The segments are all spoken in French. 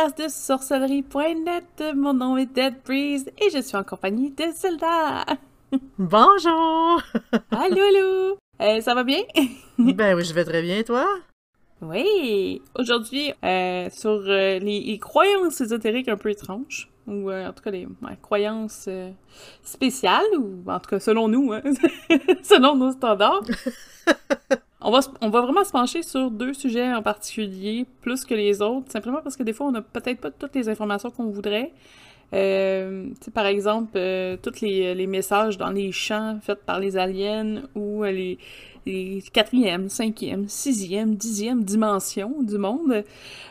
podcast de sorcellerie.net. Mon nom est Dead Breeze et je suis en compagnie de Zelda. Bonjour! allô, allô! Euh, ça va bien? ben oui, je vais très bien, toi? Oui! Aujourd'hui, euh, sur euh, les, croyances ésotériques un peu étranges, ou en tout cas les croyances spéciales, ou en tout cas selon nous, hein, selon nos standards. On va, vraiment se pencher sur deux sujets en particulier, plus que les autres, simplement parce que des fois, on n'a peut-être pas toutes les informations qu'on voudrait. Euh, par exemple, euh, tous les, les, messages dans les champs faits par les aliens ou euh, les, les quatrième, cinquième, sixième, dixième dimensions du monde.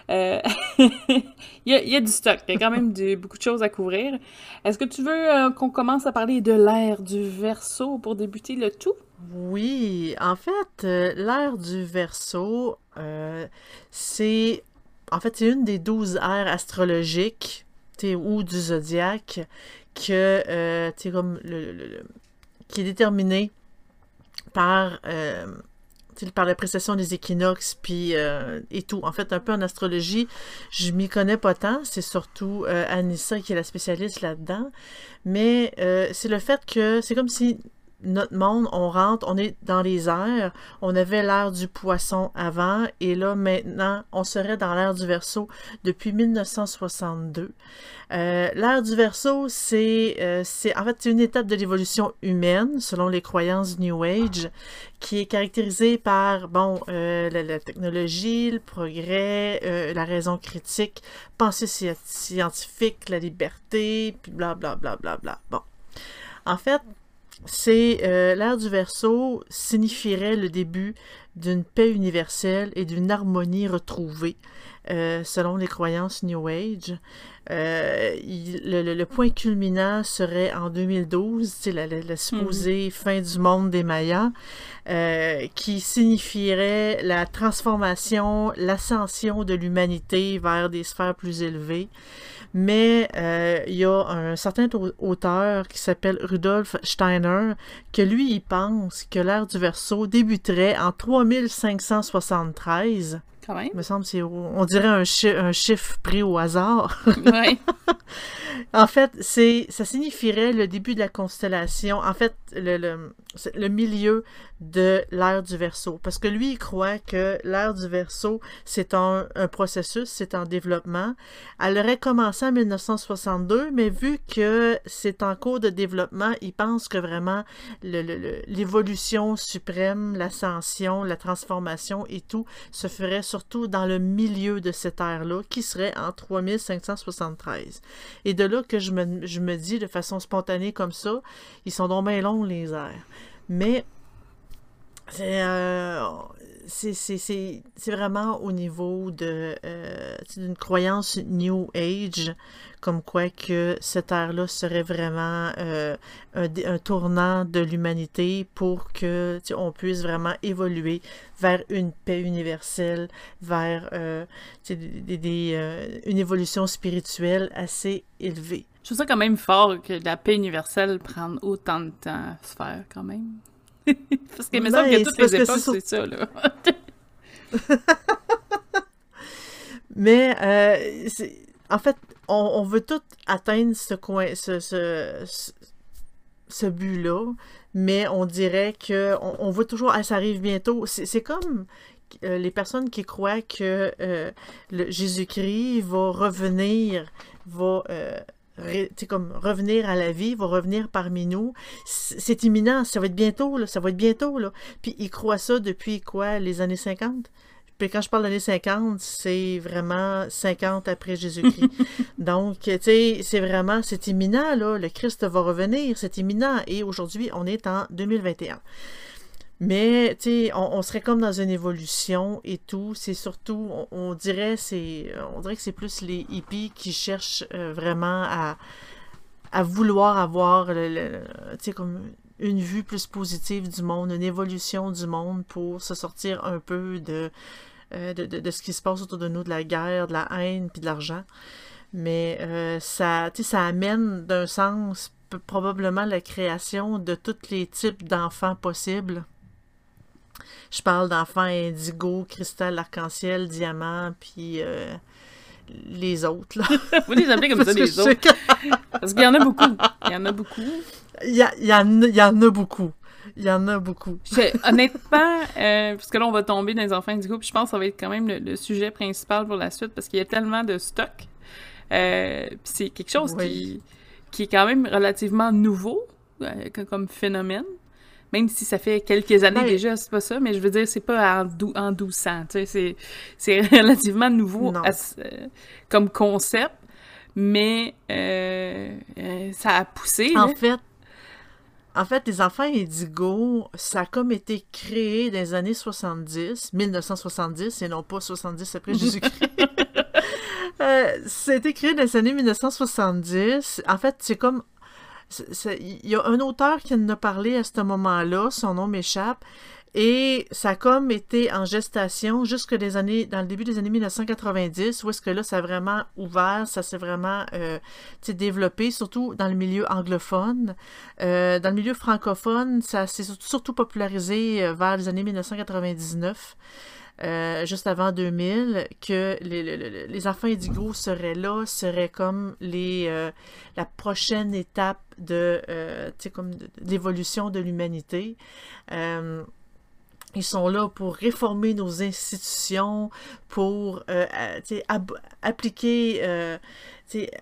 Euh, il, y a, du stock, il y a quand même beaucoup de choses à couvrir. Est-ce que tu veux qu'on commence à parler de l'ère du verso pour débuter le tout? Oui, en fait, euh, l'ère du Verseau, euh, c'est en fait une des douze ères astrologiques ou du zodiaque que euh, comme le, qui est déterminé par par la précession des équinoxes puis et tout. En fait, un peu en astrologie, je m'y connais pas tant. C'est surtout Anissa qui est la spécialiste là-dedans. Mais c'est le fait que c'est comme si notre monde, on rentre, on est dans les airs. On avait l'ère du poisson avant et là maintenant, on serait dans l'ère du verso depuis 1962. Euh, l'ère du verso, c'est euh, en fait une étape de l'évolution humaine selon les croyances New Age qui est caractérisée par bon euh, la, technologie, le progrès, euh, la raison critique, pensée scientifique, la liberté, puis bla bla bla bla bla. Bon. En fait, c'est euh, l'ère du Verseau signifierait le début d'une paix universelle et d'une harmonie retrouvée, euh, selon les croyances New Age. Euh, le, point culminant serait en 2012, c'est la, la, supposée mhm. fin du monde des Mayas, qui signifierait la transformation, l'ascension de l'humanité vers des sphères plus élevées. Mais euh, il y a un certain auteur qui s'appelle Rudolf Steiner que lui, il pense que l'ère du Verseau débuterait en 3573. Quand même. me semble c'est on dirait un, un chiffre pris au hasard. Ouais. en fait, c'est ça signifierait le début de la constellation. En fait, le, le, le milieu de l'ère du Verseau. Parce que lui, il croit que l'ère du Verseau, c'est un, un, processus, c'est en développement. Elle aurait commencé en 1962, mais vu que c'est en cours de développement, il pense que vraiment l'évolution suprême, l'ascension, la transformation et tout se ferait surtout dans le milieu de cette ère-là, qui serait en 3573. Et de là que je me, dis de façon spontanée comme ça, ils sont donc bien longs les airs. Mais euh, c'est vraiment au niveau de euh, d'une croyance New Age, comme quoi que cette ère-là serait vraiment euh, un, tournant de l'humanité pour que on puisse vraiment évoluer vers une paix universelle, vers euh, des, des, une évolution spirituelle assez élevée. Je trouve ça quand même fort que la paix universelle prenne autant de temps à se faire, quand même. parce qu'il me semble que toutes les époques, c'est ça, là. Mais, euh, en fait, on, veut tout atteindre ce coin, ce, ce, ce, but-là, mais on dirait que on, veut toujours, ah, ça arrive bientôt. C'est comme euh, les personnes qui croient que euh, Jésus-Christ va revenir, va comme revenir à la vie, va revenir parmi nous. C'est imminent, ça va être bientôt, là, ça va être bientôt. Là. Puis ils croient ça depuis quoi, les années 50? Puis quand je parle d'années 50, c'est vraiment 50 après Jésus-Christ. Donc, tu sais, c'est vraiment, c'est imminent, là. Le Christ va revenir, c'est imminent. Et aujourd'hui, on est en 2021. Mais, tu sais, on, serait comme dans une évolution et tout. C'est surtout, on, dirait, c'est, on dirait que c'est plus les hippies qui cherchent euh, vraiment à, à vouloir avoir, tu sais, comme une vue plus positive du monde, une évolution du monde pour se sortir un peu de, euh, de, de, ce qui se passe autour de nous, de la guerre, de la haine, puis de l'argent. Mais euh, ça, ça amène d'un sens probablement la création de tous les types d'enfants possibles. Je parle d'enfants indigo, cristal, arc-en-ciel, diamant, puis euh, les autres. Là. Vous les appelez comme ça, les autres. que- Parce qu'il y en a beaucoup. Il y en a beaucoup. Il y, a- il y en, a- il y en a beaucoup. Il y en a beaucoup. Je- honnêtement, euh, parce que là, on va tomber dans les enfants du groupe, je pense que ça va être quand même le, le sujet principal pour la suite, parce qu'il y a tellement de stock. Euh, puis c'est quelque chose Oui. qui, qui est quand même relativement nouveau euh, comme phénomène. Même si ça fait quelques années Ben- déjà, c'est pas ça, mais je veux dire, c'est pas en, dou en 1200, tu sais, c'est- relativement nouveau à euh, comme concept, mais euh, euh, ça a poussé, En là. fait, en fait, les enfants indigos, ça a comme été créé dans les années 70, 1970, et non pas 70 après Jésus-Christ. Euh, ça a été créé dans les années 1970. En fait, c'est comme... Il y a un auteur qui en a parlé à ce moment-là, son nom m'échappe, et ça a comme été en gestation jusque des années, dans le début des années 1990, où est-ce que là, ça a vraiment ouvert, ça s'est vraiment euh, développé, surtout dans le milieu anglophone. Euh, dans le milieu francophone, ça s'est surtout- surtout popularisé euh, vers les années 1999. Euh, juste avant 2000, que les, les- les- enfants indigos seraient là, seraient comme les, euh, la prochaine étape de, euh, de- de l'évolution de l'humanité. Ils sont là pour réformer nos institutions, pour appliquer,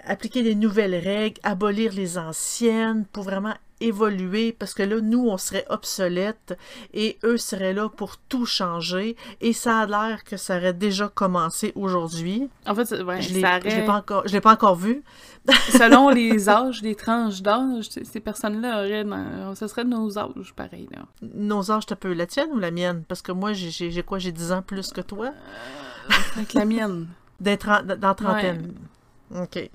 appliquer les nouvelles règles, abolir les anciennes, pour vraiment évoluer, parce que là, nous, on serait obsolètes et eux seraient là pour tout changer. Et ça a l'air que ça aurait déjà commencé aujourd'hui. En fait, ouais, Je l'ai aurait- pas encore, je pas encore vu. selon les âges, les tranches d'âge, ces personnes-là auraient, dans- ce serait nos âges, pareil, là. Nos âges, t'as peu la tienne ou la mienne? Parce que moi, j'ai- quoi? J'ai 10 ans plus que toi? Avec la mienne. En- dans trentaine. OK.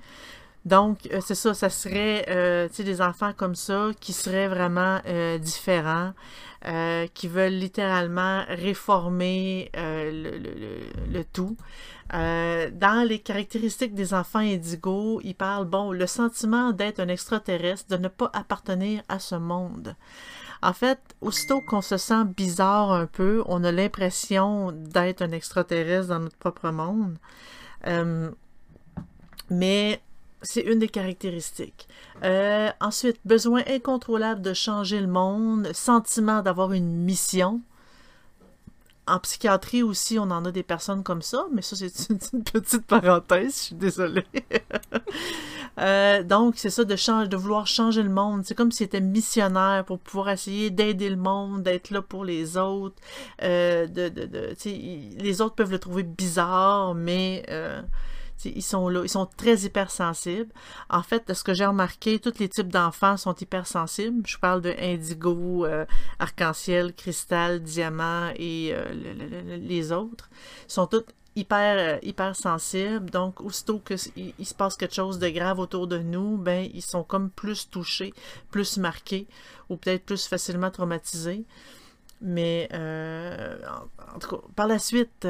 Donc, euh, c'est ça, ça serait, euh, des enfants comme ça qui seraient vraiment euh, différents, euh, qui veulent littéralement réformer euh, le, le- le- tout. Euh, dans les caractéristiques des enfants indigos, ils parlent, bon, le sentiment d'être un extraterrestre, de ne pas appartenir à ce monde. En fait, aussitôt qu'on se sent bizarre un peu, on a l'impression d'être un extraterrestre dans notre propre monde. Mais c'est une des caractéristiques. Euh, ensuite, besoin incontrôlable de changer le monde, sentiment d'avoir une mission. En psychiatrie aussi, on en a des personnes comme ça, mais ça, c'est une, petite parenthèse, je suis désolée. Euh, donc, c'est ça de, de vouloir changer le monde. C'est comme s'il était missionnaire pour pouvoir essayer d'aider le monde, d'être là pour les autres. Euh, les autres peuvent le trouver bizarre, mais ils sont là. Ils sont très hypersensibles. En fait, ce que j'ai remarqué, tous les types d'enfants sont hypersensibles. Je parle de indigo, euh, arc-en-ciel, cristal, diamant et euh, le- le- le- les autres. Ils sont tous hyper, euh, sensibles. Donc, aussitôt qu'il il se passe quelque chose de grave autour de nous, ben, ils sont comme plus touchés, plus marqués, ou peut-être plus facilement traumatisés. Mais, euh, en, tout cas, par la suite,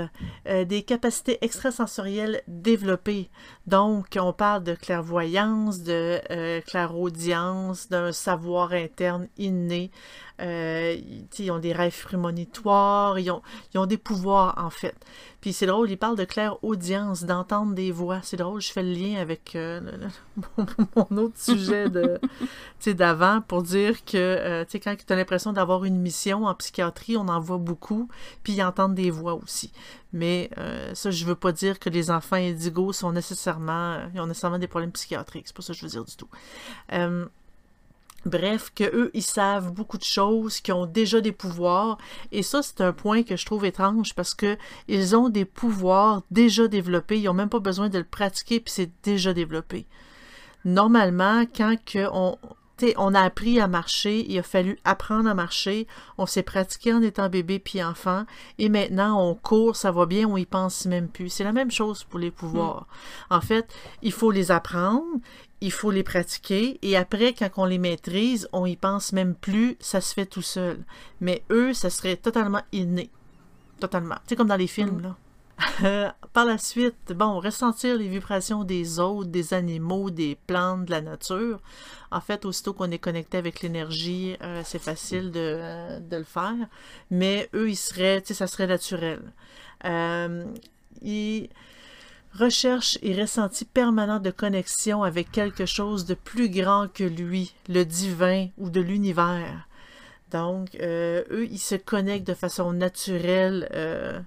euh, des capacités extrasensorielles développées. Donc, on parle de clairvoyance, de euh, clairaudience, d'un savoir interne inné. Euh, ils, ils ont des rêves prémonitoires, ils ont, ils ont des pouvoirs, en fait. Puis c'est drôle, il parle de clairaudience, d'entendre des voix. C'est drôle, je fais le lien avec euh, le- le- mon, mon autre sujet de, d'avant pour dire que, euh, quand tu as l'impression d'avoir une mission en psychiatrie, on en voit beaucoup, puis ils entendent des voix aussi. Mais euh, ça, je veux pas dire que les enfants indigos sont nécessairement, ils ont nécessairement des problèmes psychiatriques. C'est pas ça que je veux dire du tout. Bref, que eux, ils savent beaucoup de choses, qui ont déjà des pouvoirs. Et ça, c'est un point que je trouve étrange parce que ils ont des pouvoirs déjà développés. Ils n'ont même pas besoin de le pratiquer, puis c'est déjà développé. Normalement, quand que on, a appris à marcher, il a fallu apprendre à marcher, on s'est pratiqué en étant bébé puis enfant, et maintenant on court, ça va bien, on y pense même plus. C'est la même chose pour les pouvoirs. En fait, il faut les apprendre, il faut les pratiquer, et après, quand on les maîtrise, on y pense même plus, ça se fait tout seul. Mais eux, ça serait totalement inné. Totalement. Tu sais, comme dans les films, là. Euh, Par la suite, bon, ressentir les vibrations des autres, des animaux, des plantes, de la nature. En fait, aussitôt qu'on est connecté avec l'énergie, euh, c'est facile de, euh, de le faire. Mais eux, ils seraient, tu sais, ça serait naturel. Euh, ils- recherche et ressenti permanent de connexion avec quelque chose de plus grand que lui, le divin ou de l'univers. Donc, euh, eux, ils se connectent de façon naturelle euh,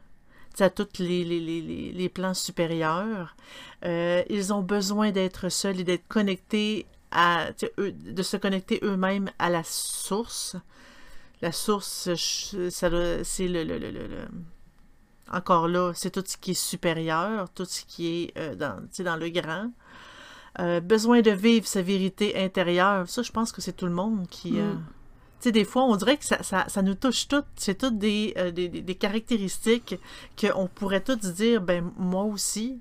à tous les, les, les, les, plans supérieurs. Euh, ils ont besoin d'être seuls et d'être connectés de se connecter eux-mêmes à la source. La source, c'est le, encore là, c'est tout ce qui est supérieur, tout ce qui est euh, dans, dans le grand. Euh, besoin de vivre sa vérité intérieure, ça, je pense que c'est tout le monde qui. Euh, mm. Tu sais, des fois, on dirait que ça, ça, ça nous touche toutes. C'est toutes des, des, des, caractéristiques qu'on pourrait toutes dire, ben, moi aussi.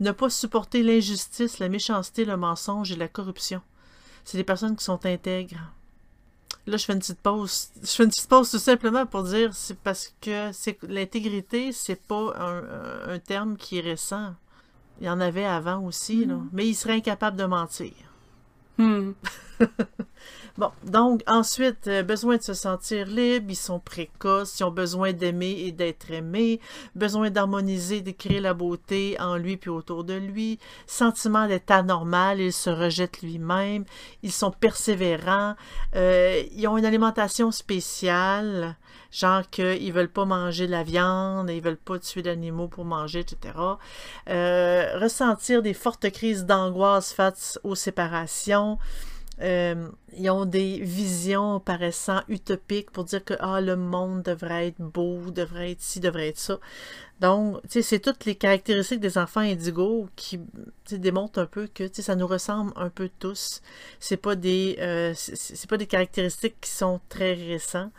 Ne pas supporter l'injustice, la méchanceté, le mensonge et la corruption. C'est des personnes qui sont intègres. Là, je fais une petite pause. Je fais une petite pause tout simplement pour dire c'est parce que c'est l'intégrité, c'est pas un, terme qui est récent. Il y en avait avant aussi, là. Mm. mais il serait incapable de mentir. Hmm. bon, donc ensuite, euh, besoin de se sentir libre, ils sont précoces, ils ont besoin d'aimer et d'être aimés, besoin d'harmoniser, de créer la beauté en lui puis autour de lui, sentiment d'être anormal, ils se rejettent lui-même, ils sont persévérants, euh, ils ont une alimentation spéciale, genre qu'ils veulent pas manger de la viande, ils veulent pas tuer d'animaux pour manger, etc. Euh, ressentir des fortes crises d'angoisse face aux séparations. Euh, ils ont des visions paraissant utopiques pour dire que ah, le monde devrait être beau, devrait être ci, devrait être ça. Donc, c'est toutes les caractéristiques des enfants indigos qui démontrent un peu que ça nous ressemble un peu tous. C'est pas des euh, pas des caractéristiques qui sont très récents.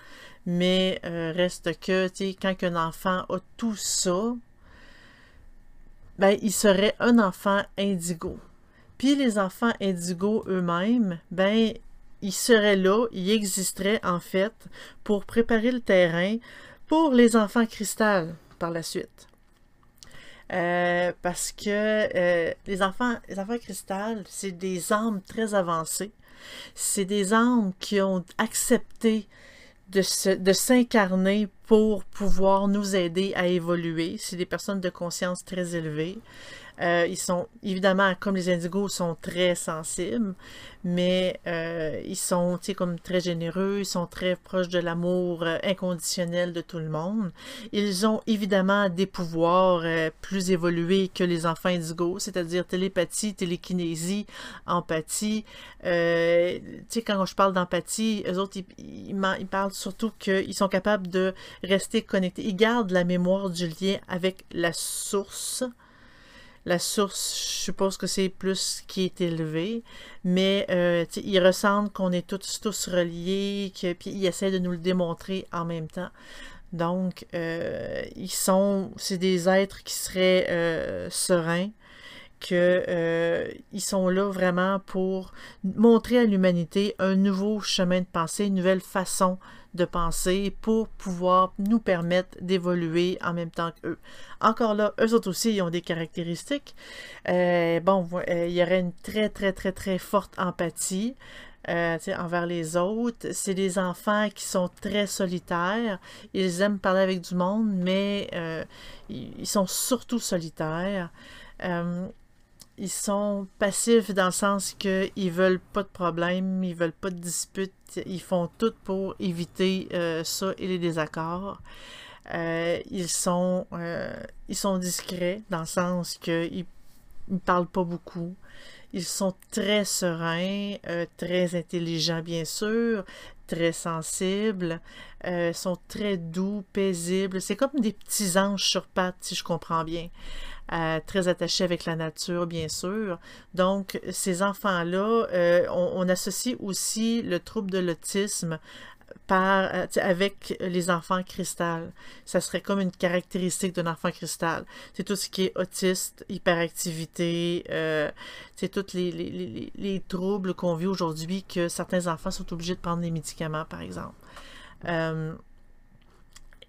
Mais euh, reste que, tu sais, quand un enfant a tout ça, ben, il serait un enfant indigo. Puis les enfants indigo eux-mêmes, ben, ils seraient là, ils existeraient en fait pour préparer le terrain pour les enfants cristal par la suite. Euh, parce que euh, les enfants, les enfants cristal, c'est des âmes très avancées. C'est des âmes qui ont accepté de s'incarner pour pouvoir nous aider à évoluer. C'est des personnes de conscience très élevée. Euh, ils sont évidemment, comme les indigos, sont très sensibles, mais euh, ils sont comme très généreux, ils sont très proches de l'amour euh, inconditionnel de tout le monde. Ils ont évidemment des pouvoirs plus évolués que les enfants indigos, c'est-à-dire télépathie, télékinésie, empathie. Euh, quand je parle d'empathie, eux autres, ils, ils parlent surtout qu'ils sont capables de rester connectés. Ils gardent la mémoire du lien avec la source la source, je suppose que c'est plus qui est élevé, mais euh, ils ressentent qu'on est tous, tous reliés, que, puis ils essaient de nous le démontrer en même temps. Donc, euh, ils sont, c'est des êtres qui seraient euh, sereins, qu'ils sont là vraiment pour montrer à l'humanité un nouveau chemin de pensée, une nouvelle façon de penser pour pouvoir nous permettre d'évoluer en même temps qu'eux. Encore là, eux autres aussi, ils ont des caractéristiques. Euh, bon, euh, il y aurait une très, très, très, très forte empathie. Euh, envers les autres. C'est des enfants qui sont très solitaires. Ils aiment parler avec du monde, mais ils sont surtout solitaires ils sont passifs dans le sens qu'ils veulent pas de problème, ils veulent pas de disputes, ils font tout pour éviter euh, ça et les désaccords. Euh, ils sont euh, ils sont discrets dans le sens qu'ils ne parlent pas beaucoup. Ils sont très sereins, très intelligents bien sûr, très sensibles, sont très doux, paisibles. C'est comme des petits anges sur pattes, si je comprends bien. Euh, très attachés avec la nature, bien sûr. Donc, ces enfants-là, euh, on, associe aussi le trouble de l'autisme par, euh, avec les enfants cristal. Ça serait comme une caractéristique d'un enfant cristal. C'est tout ce qui est autiste, hyperactivité, c'est tous les, les, les, troubles qu'on vit aujourd'hui que certains enfants sont obligés de prendre des médicaments, par exemple.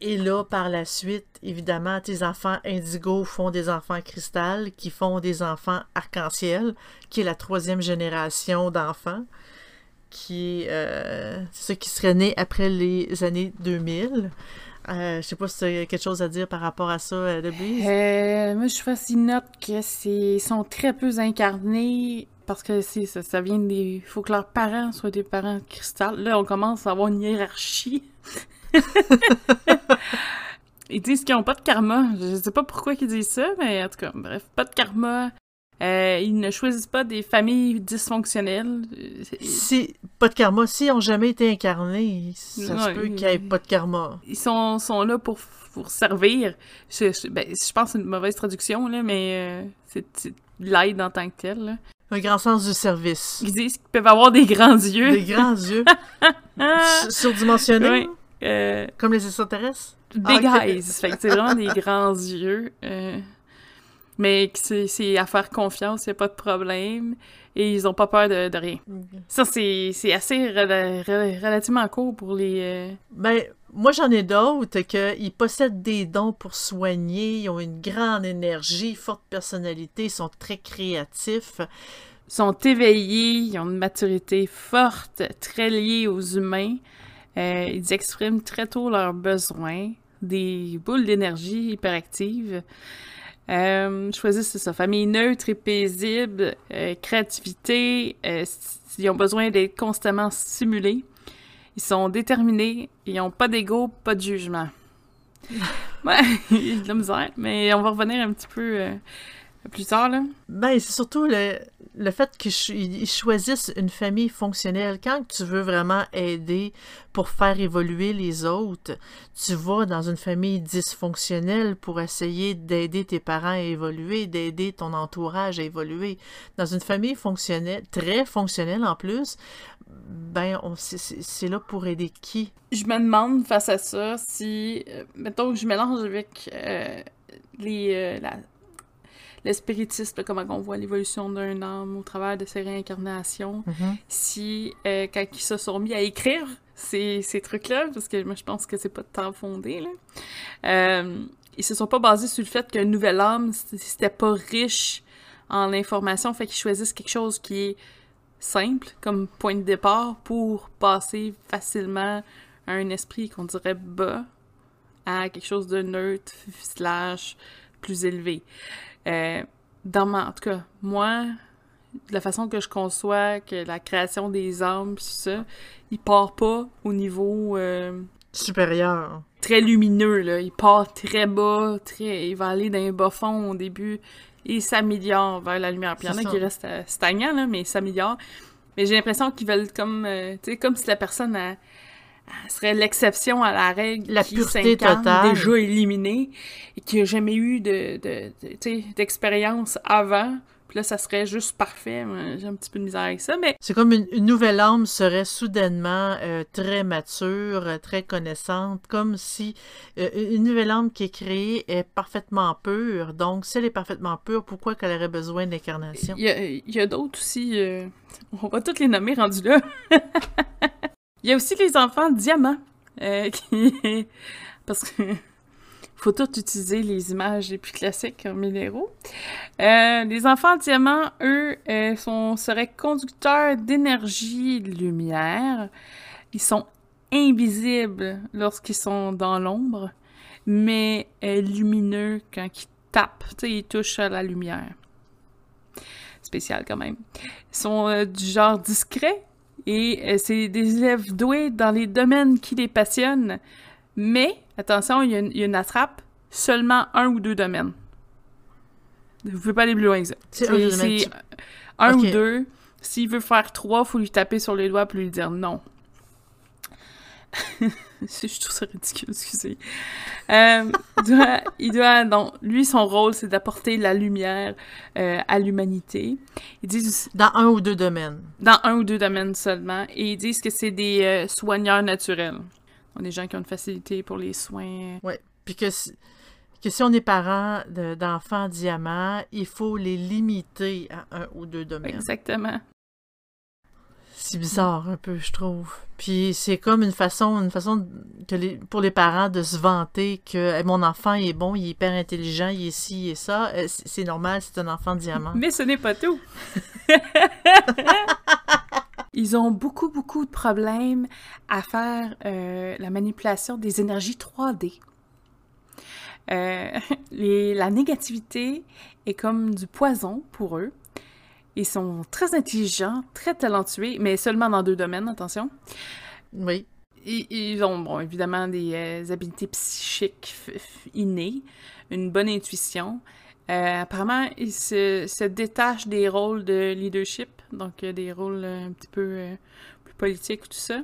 Et là, par la suite, évidemment, tes enfants indigo font des enfants cristal, qui font des enfants arc-en-ciel, qui est la troisième génération d'enfants, qui euh, qui serait né après les années 2000. Euh, je sais pas si tu as quelque chose à dire par rapport à ça, euh, Debbie. Euh, moi, je fais une note que c'est sont très peu incarnés parce que c'est ça, ça vient des. faut que leurs parents soient des parents cristal. Là, on commence à avoir une hiérarchie. Ils disent qu'ils n'ont pas de karma. Je sais pas pourquoi ils disent ça, mais en tout cas, bref, pas de karma. Euh, ils ne choisissent pas des familles dysfonctionnelles. Si, pas de karma. S'ils n'ont jamais été incarnés, ça se Ouais, peut qu'il n'y ait pas de karma. Ils sont, sont là pour, pour servir. Je, je- ben, je pense que c'est une mauvaise traduction, là, mais euh, c'est c'est de l'aide en tant que tel. Là. Un grand sens du service. Ils disent qu'ils peuvent avoir des grands yeux. Des grands yeux. Sur- Surdimensionnés? Ouais. Euh, Comme les extraterrestres? big Ah, eyes. Fait que c'est vraiment des grands yeux. euh, mais c'est à faire confiance, il a pas de problème. Et ils ont pas peur de, de rien. Ça, c'est assez rela- rela- relativement court pour les... euh, Ben, moi, j'en ai d'autres qu'ils possèdent des dons pour soigner, ils ont une grande énergie, forte personnalité, ils sont très créatifs. sont éveillés, ils ont une maturité forte, très liée aux humains. Euh, ils expriment très tôt leurs besoins, des boules d'énergie hyperactives. Euh, choisissent sa famille neutre et paisible, euh, créativité, euh, ils ont besoin d'être constamment stimulés. Ils sont déterminés, ils n'ont pas d'ego, pas de jugement. Ouais, de la misère, mais on va revenir un petit peu plus tard, là. Ben, c'est surtout le, le fait qu'ils choisissent une famille fonctionnelle. Quand tu veux vraiment aider pour faire évoluer les autres, tu vas dans une famille dysfonctionnelle pour essayer d'aider tes parents à évoluer, d'aider ton entourage à évoluer. Dans une famille fonctionnelle, très fonctionnelle en plus, ben, c'est là pour aider qui? Je me demande face à ça si, euh, mettons que je mélange avec euh, les, euh, la, le spiritisme, comment on voit l'évolution d'un âme au travers de ses réincarnations, si euh, quand ils se sont mis à écrire ces, ces trucs-là, parce que moi je pense que c'est pas de temps fondé, là, euh, ils se sont pas basés sur le fait qu'une nouvelle âme, c- c'était pas riche en information, fait qu'ils choisissent quelque chose qui est simple comme point de départ pour passer facilement à un esprit qu'on dirait bas à quelque chose de neutre slash plus élevé. Euh, dans ma, en tout cas, moi, de la façon que je conçois que la création des âmes pis ça, il part pas au niveau euh, Supérieur. très lumineux là, il part très bas, très il va aller dans un bas fond au début et s'améliore vers la lumière. Puis il y en a qui restent euh, stagnants là, mais s'améliore. Mais j'ai l'impression qu'ils veulent comme euh, tu sais comme si la personne elle serait l'exception à la règle La qui pureté totale. déjà éliminée et qui a jamais eu de, d'expérience avant. Puis là ça serait juste parfait. J'ai un petit peu de misère avec ça mais C'est comme une, une nouvelle âme serait soudainement euh, très mature, euh, très connaissante, comme si euh, une nouvelle âme qui est créée est parfaitement pure. Donc, si elle est parfaitement pure, pourquoi qu'elle aurait besoin d'incarnation? Il y a, d'autres aussi. euh, on va toutes les nommer rendus là. il y a aussi les enfants diamants. euh, qui... Parce que faut tout utiliser les images les plus classiques en minéraux. Euh, les enfants diamants, eux, euh, sont, seraient conducteurs d'énergie lumière. Ils sont invisibles lorsqu'ils sont dans l'ombre, mais lumineux quand ils tapent. Ils touchent à la lumière spécial quand même. Ils sont du genre discret et euh, c'est des élèves doués dans les domaines qui les passionnent. Mais, attention, il y, a une- il y a une attrape, seulement un ou deux domaines. Vous pouvez pas aller plus loin que ça. C'est un ou deux. S'il veut faire trois, faut lui taper sur les doigts pour lui dire non. Je trouve ça ridicule, excusez. Euh, il doit, il doit- non, lui, son rôle, c'est d'apporter la lumière euh, à l'humanité. Ils disent Dans un ou deux domaines. dans un ou deux domaines seulement, et ils disent que c'est des euh, soigneurs naturels. Donc, des gens qui ont une facilité pour les soins. Ouais. Puis que si, que si on est parent de- d'enfants diamants, il faut les limiter à un ou deux domaines. Exactement. C'est bizarre un peu, je trouve. Puis c'est comme une façon, une façon que les, pour les parents de se vanter que mon enfant il est bon, il est hyper intelligent, il est ci, il est ça. Euh, c'est c'est normal, c'est un enfant diamant. Mais ce n'est pas tout. ils ont beaucoup, beaucoup de problèmes à faire euh, la manipulation des énergies 3D. Euh, les, la négativité est comme du poison pour eux. Ils sont très intelligents, très talentueux, mais seulement dans deux domaines, attention. Oui. Ils, ils ont, bon, évidemment, des euh, habiletés psychiques innées, une bonne intuition. Euh, apparemment, ils se, se, détachent des rôles de leadership, donc euh, des rôles un petit peu euh, plus politiques, tout ça.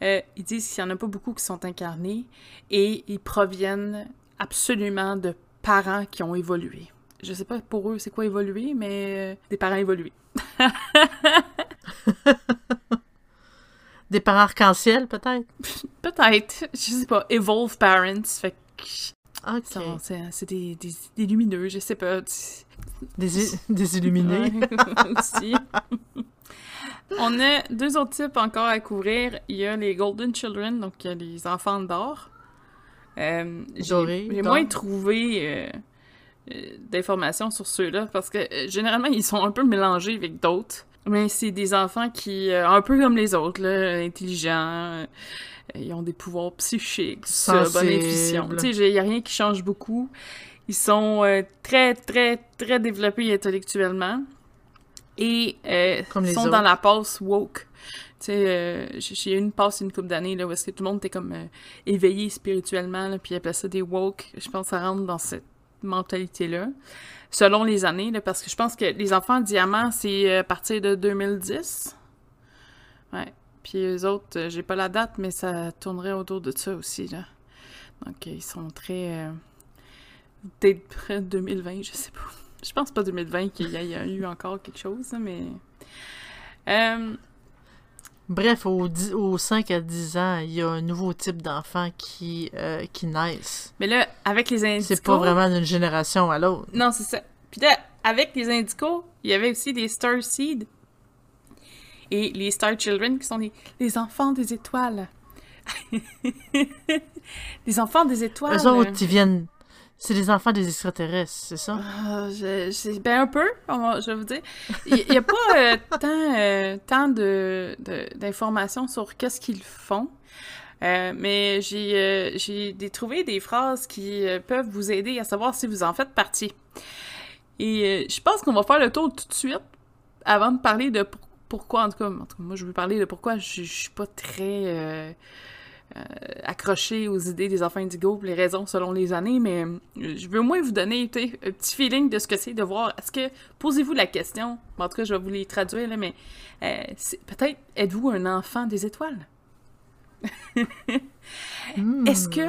ils disent qu'il n'y en a pas beaucoup qui sont incarnés et ils proviennent absolument de parents qui ont évolué. Je sais pas pour eux c'est quoi évoluer, mais des parents évolués. des parents arc-en-ciel, peut-être? peut-être. Je sais pas. Evolve parents. Fait que. C'est des, des, des, lumineux, je sais pas. Des, des illuminés. aussi. On a deux autres types encore à couvrir. Il y a les Golden Children, donc il y a les enfants d'or. Euh, J'ai moins trouvé euh, euh, d'informations sur ceux-là parce que euh, généralement ils sont un peu mélangés avec d'autres. Mais c'est des enfants qui, euh, un peu comme les autres, là, intelligents, ils ont des pouvoirs psychiques, bonne intuition. Tu sais, il n'y a rien qui change beaucoup. Ils sont euh, très, très, très développés intellectuellement. Et euh, ils sont dans la passe woke. Tu sais, euh, j'ai eu une passe une couple d'années là, où est-ce que tout le monde était comme euh, éveillé spirituellement, là, puis ils appelaient ça des woke. Je pense que ça rentre dans cette mentalité-là. Selon les années, parce que je pense que les enfants diamants, c'est à partir de 2010. Ouais. Puis eux autres, euh, j'ai pas la date, mais ça tournerait autour de ça aussi, là. Donc, ils sont très... Euh, peut-être près de 2020, je sais pas. Je pense pas 2020 qu'il y a eu encore quelque chose, mais... Euh... Bref, au, 10, au 5 à 10 ans, il y a un nouveau type d'enfants qui, euh, qui naissent. Mais là, avec les indicos... C'est pas vraiment d'une génération à l'autre. Non, c'est ça. Puis là, avec les indicos, il y avait aussi des Star Seed et les Star Children, qui sont les, les enfants des étoiles. les enfants des étoiles. Eux autres, ils viennent. C'est les enfants des extraterrestres, c'est ça? Euh, ben un peu, je vais vous dire. Il n'y a pas euh, tant, euh, tant de, d'informations sur qu'est-ce qu'ils font. Euh, mais j'ai, j'ai des, trouvé des phrases qui peuvent vous aider à savoir si vous en faites partie. Et je pense qu'on va faire le tour tout de suite avant de parler de pourquoi, en tout cas, en tout cas moi je veux parler de pourquoi je, je suis pas très euh, euh, accrochée aux idées des enfants indigo, les raisons selon les années, mais je veux au moins vous donner un petit feeling de ce que c'est de voir. Est-ce que, posez-vous la question, en tout cas je vais vous les traduire, là, mais euh, peut-être êtes-vous un enfant des étoiles? mm. Est-ce que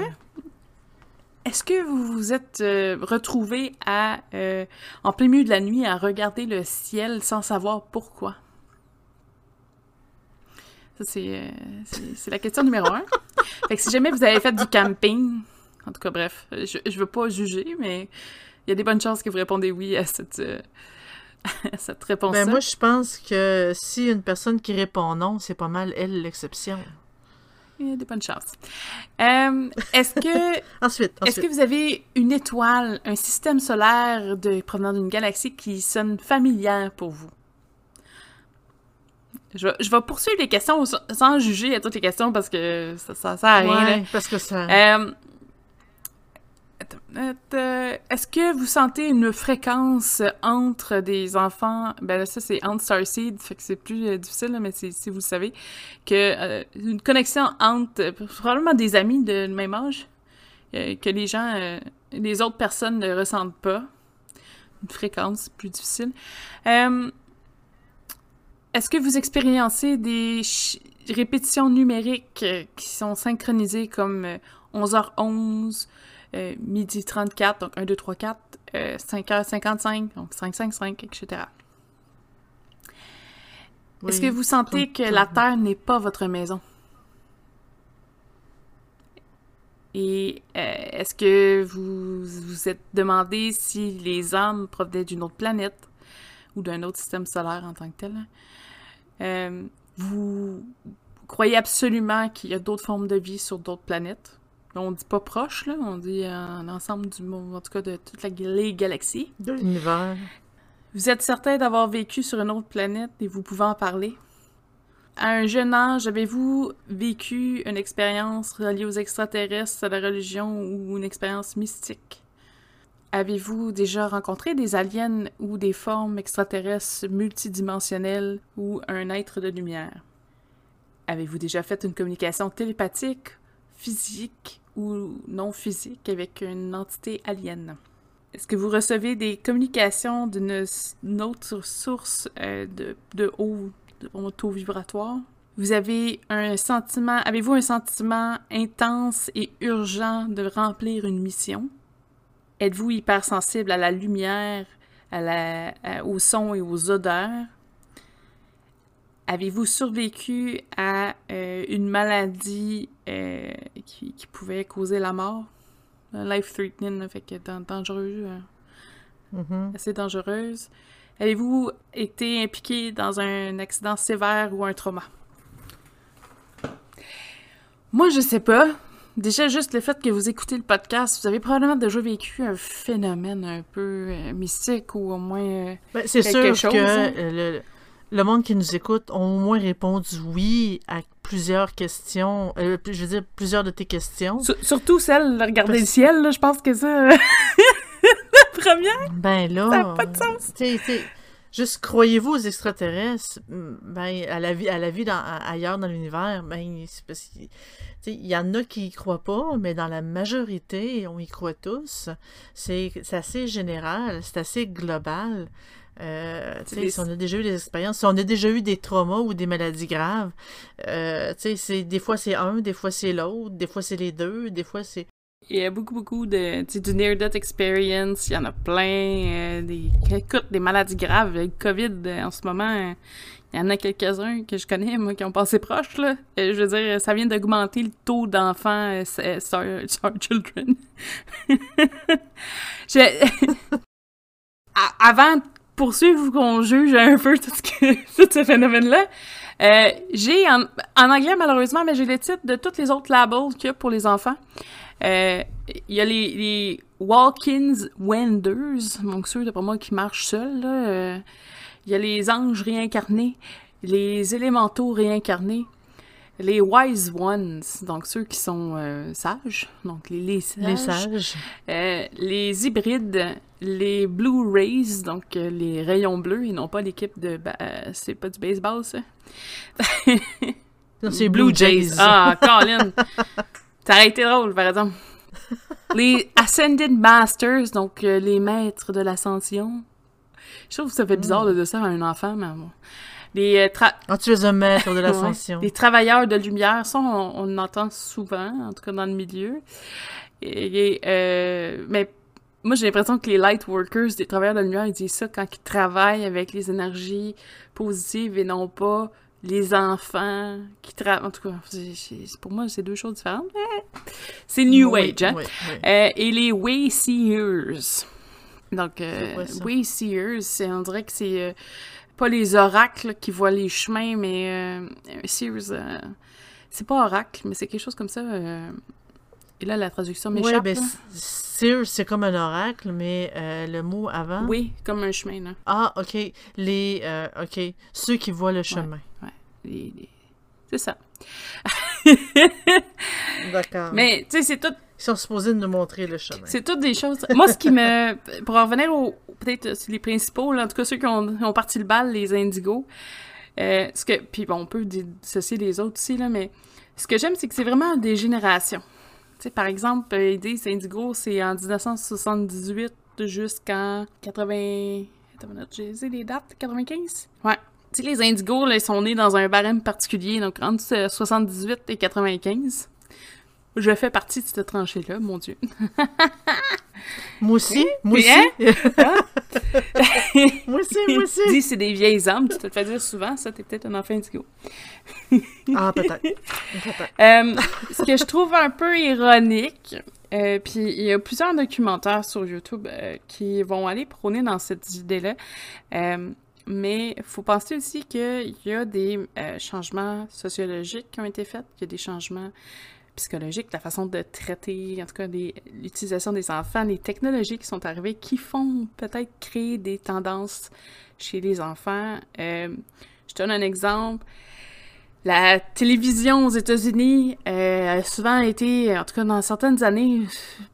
est-ce que vous vous êtes euh, retrouvé à euh, en plein milieu de la nuit à regarder le ciel sans savoir pourquoi? Ça, c'est, c'est, la question numéro un. Fait que si jamais vous avez fait du camping, en tout cas, bref, je, je veux pas juger, mais il y a des bonnes chances que vous répondez oui à cette, euh, à cette réponse-là. Ben, moi, je pense que si une personne qui répond non, c'est pas mal, elle, l'exception. Il y a des bonnes chances. Euh, est-ce que... ensuite, ensuite. Est-ce que vous avez une étoile, un système solaire de, provenant d'une galaxie qui sonne familière pour vous? Je vais, je vais, poursuivre les questions sans juger à toutes les questions parce que ça, ça sert à rien. Ouais, là. parce que ça... Euh, Est-ce que vous sentez une fréquence entre des enfants, ben là, ça c'est entre Starseed, fait que c'est plus euh, difficile, là, mais si vous le savez, que euh, une connexion entre probablement des amis de même âge, euh, que les gens, euh, les autres personnes ne ressentent pas, une fréquence plus difficile. Euh, Est-ce que vous expériencez des répétitions numériques qui sont synchronisées comme 11h11, euh, midi 34, donc 1, 2, 3, 4, euh, 5h55, donc 5, 5, 5, etc. Oui, Est-ce que vous sentez que la Terre n'est pas votre maison? Et euh, est-ce que vous vous êtes demandé si les âmes provenaient d'une autre planète ou d'un autre système solaire en tant que tel? Euh, vous croyez absolument qu'il y a d'autres formes de vie sur d'autres planètes? On dit pas proche, là, on dit un ensemble du monde, en tout cas de toutes les galaxies. De l'univers. Vous êtes certain d'avoir vécu sur une autre planète et vous pouvez en parler? à un jeune âge, avez-vous vécu une expérience reliée aux extraterrestres, à la religion ou une expérience mystique? Avez-vous déjà rencontré des aliens ou des formes extraterrestres multidimensionnelles ou un être de lumière? Avez-vous déjà fait une communication télépathique, physique ou non physique avec une entité alien? Est-ce que vous recevez des communications d'une autre source euh, de, haut, de taux vibratoire? Vous avez un sentiment, avez-vous un sentiment intense et urgent de remplir une mission? Êtes-vous hypersensible à la lumière, à la, au son et aux odeurs? Avez-vous survécu à euh, une maladie euh, qui, qui, pouvait causer la mort? Life threatening, fait que dangereux, euh, Mm-hmm. assez dangereuse. Avez-vous été impliqué dans un accident sévère ou un trauma? Moi, je sais pas. Déjà, juste le fait que vous écoutez le podcast, vous avez probablement déjà vécu un phénomène un peu euh, mystique ou au moins... euh, Ben, c'est Quelque sûr chose, que hein? euh, le, le monde qui nous écoute ont au moins répondu oui à plusieurs questions. euh, je veux dire, plusieurs de tes questions. sur- surtout celle de regarder Parce- le ciel, là, je pense que ça... la première, Ben là. ça n'a pas de sens. Juste croyez-vous aux extraterrestres, Mm, ben à la vie, à la vie dans, à- ailleurs dans l'univers, ben il y en a qui y croient pas, mais dans la majorité, on y croit tous. C'est assez général, c'est assez global. Euh, tu C'est sais, des- si on a déjà eu des expériences, si on a déjà eu des traumas ou des maladies graves, euh, tu sais, c'est des fois c'est un, des fois c'est l'autre, des fois c'est les deux, des fois c'est Il y a beaucoup, beaucoup de... Tu du near-death experience, il y en a plein. euh, des... Écoute, des maladies graves. Le COVID, euh, en ce moment, euh, il y en a quelques-uns que je connais, moi, qui ont passé proche, là. Je veux dire, ça vient d'augmenter le taux d'enfants s- star, star children. Avant de poursuivre qu'on juge un peu tout ce, que- tout ce phénomène-là, j'ai en, en anglais malheureusement, mais j'ai les titres de tous les autres labels qu'il y a pour les enfants. Euh, Il y a les, les Walkins Wenders, donc ceux d'après moi qui marchent seuls. là. Euh, Il y a les anges réincarnés, les élémentaux réincarnés, les Wise Ones, donc ceux qui sont euh, sages, donc les, les sages. les sages. Euh, les hybrides, les Blue Rays, donc euh, les rayons bleus, et non pas l'équipe de... ba- euh, c'est pas du baseball, ça? Non, c'est Blue Jays. Ah, Colin! Ça aurait été drôle, par exemple. Les Ascended Masters, donc euh, les maîtres de l'ascension. Je trouve que ça fait bizarre de dire ça à un enfant, mais bon. Les, euh, tra- Ah, tu es un maître de Ouais. l'ascension. Les travailleurs de lumière, ça, on, on entend souvent, en tout cas dans le milieu. Et, et, euh, mais moi, j'ai l'impression que les light workers, les travailleurs de lumière, ils disent ça quand ils travaillent avec les énergies positives et non pas les enfants qui travaillent. En tout cas, pour moi, c'est deux choses différentes. C'est New Oui, Age, hein? oui, oui. Euh, et les Wayseers. Donc, euh? Wayseers, c'est- on dirait que c'est euh, pas les oracles qui voient les chemins, mais euh, Seers, c'est pas oracle, mais c'est quelque chose comme ça. Et là, la traduction Ouais, m'échappe. ben, là. Seer, c'est comme un oracle, mais euh, le mot avant. Oui, comme un chemin, là. Ah, ok. Les. euh, ok. Ceux qui voient le chemin. Les- les- C'est ça. D'accord. Mais, tu sais, c'est tout Ils sont supposés nous montrer le chemin. C'est toutes des choses. Moi, ce qui me. Pour en revenir aux. Peut-être euh, les principaux, là, en tout cas ceux qui ont, ont parti le bal, les indigos. Euh, ce que, puis bon, on peut dissocier les autres aussi, là, mais ce que j'aime, c'est que c'est vraiment des générations. Par exemple, euh, ils disent Indigo, c'est en 1978 jusqu'en 80. Attends une minute, j'ai les dates, 95? Ouais. Tu sais, les indigos, là, ils sont nés dans un barème particulier, donc entre euh, 78 et 95. Je fais partie de cette tranchée-là, mon Dieu. Moi aussi. Moi aussi. hein? moi aussi, moi aussi. Dis, c'est des vieilles âmes, tu te le fais dire souvent, ça, t'es peut-être un enfant indigo. Ah, peut-être. Euh, ce que je trouve un peu ironique, euh, puis il y a plusieurs documentaires sur YouTube euh, qui vont aller prôner dans cette idée-là, mais il faut penser aussi qu'il y a des euh, changements sociologiques qui ont été faits, qu'il y a des changements psychologiques, la façon de traiter, en tout cas l'utilisation des enfants, les technologies qui sont arrivées, qui font peut-être créer des tendances chez les enfants. Euh, je donne un exemple. La télévision aux États-Unis euh, a souvent été, en tout cas dans certaines années,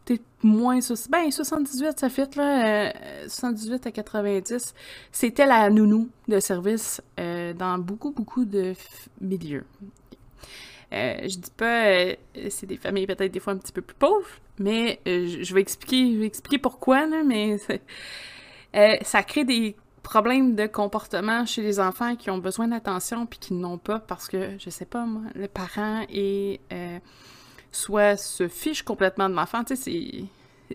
peut-être moins... Ben, 78, ça fait, là. 78 euh, à 90. C'était la nounou de service euh, dans beaucoup, beaucoup de milieux. Je dis pas, c'est des familles peut-être des fois un petit peu plus pauvres, mais je vais expliquer, je vais expliquer pourquoi, là, mais ça crée des problèmes de comportement chez les enfants qui ont besoin d'attention puis qui n'ont pas parce que, je sais pas moi, le parent est euh, soit se fiche complètement de l'enfant, sais,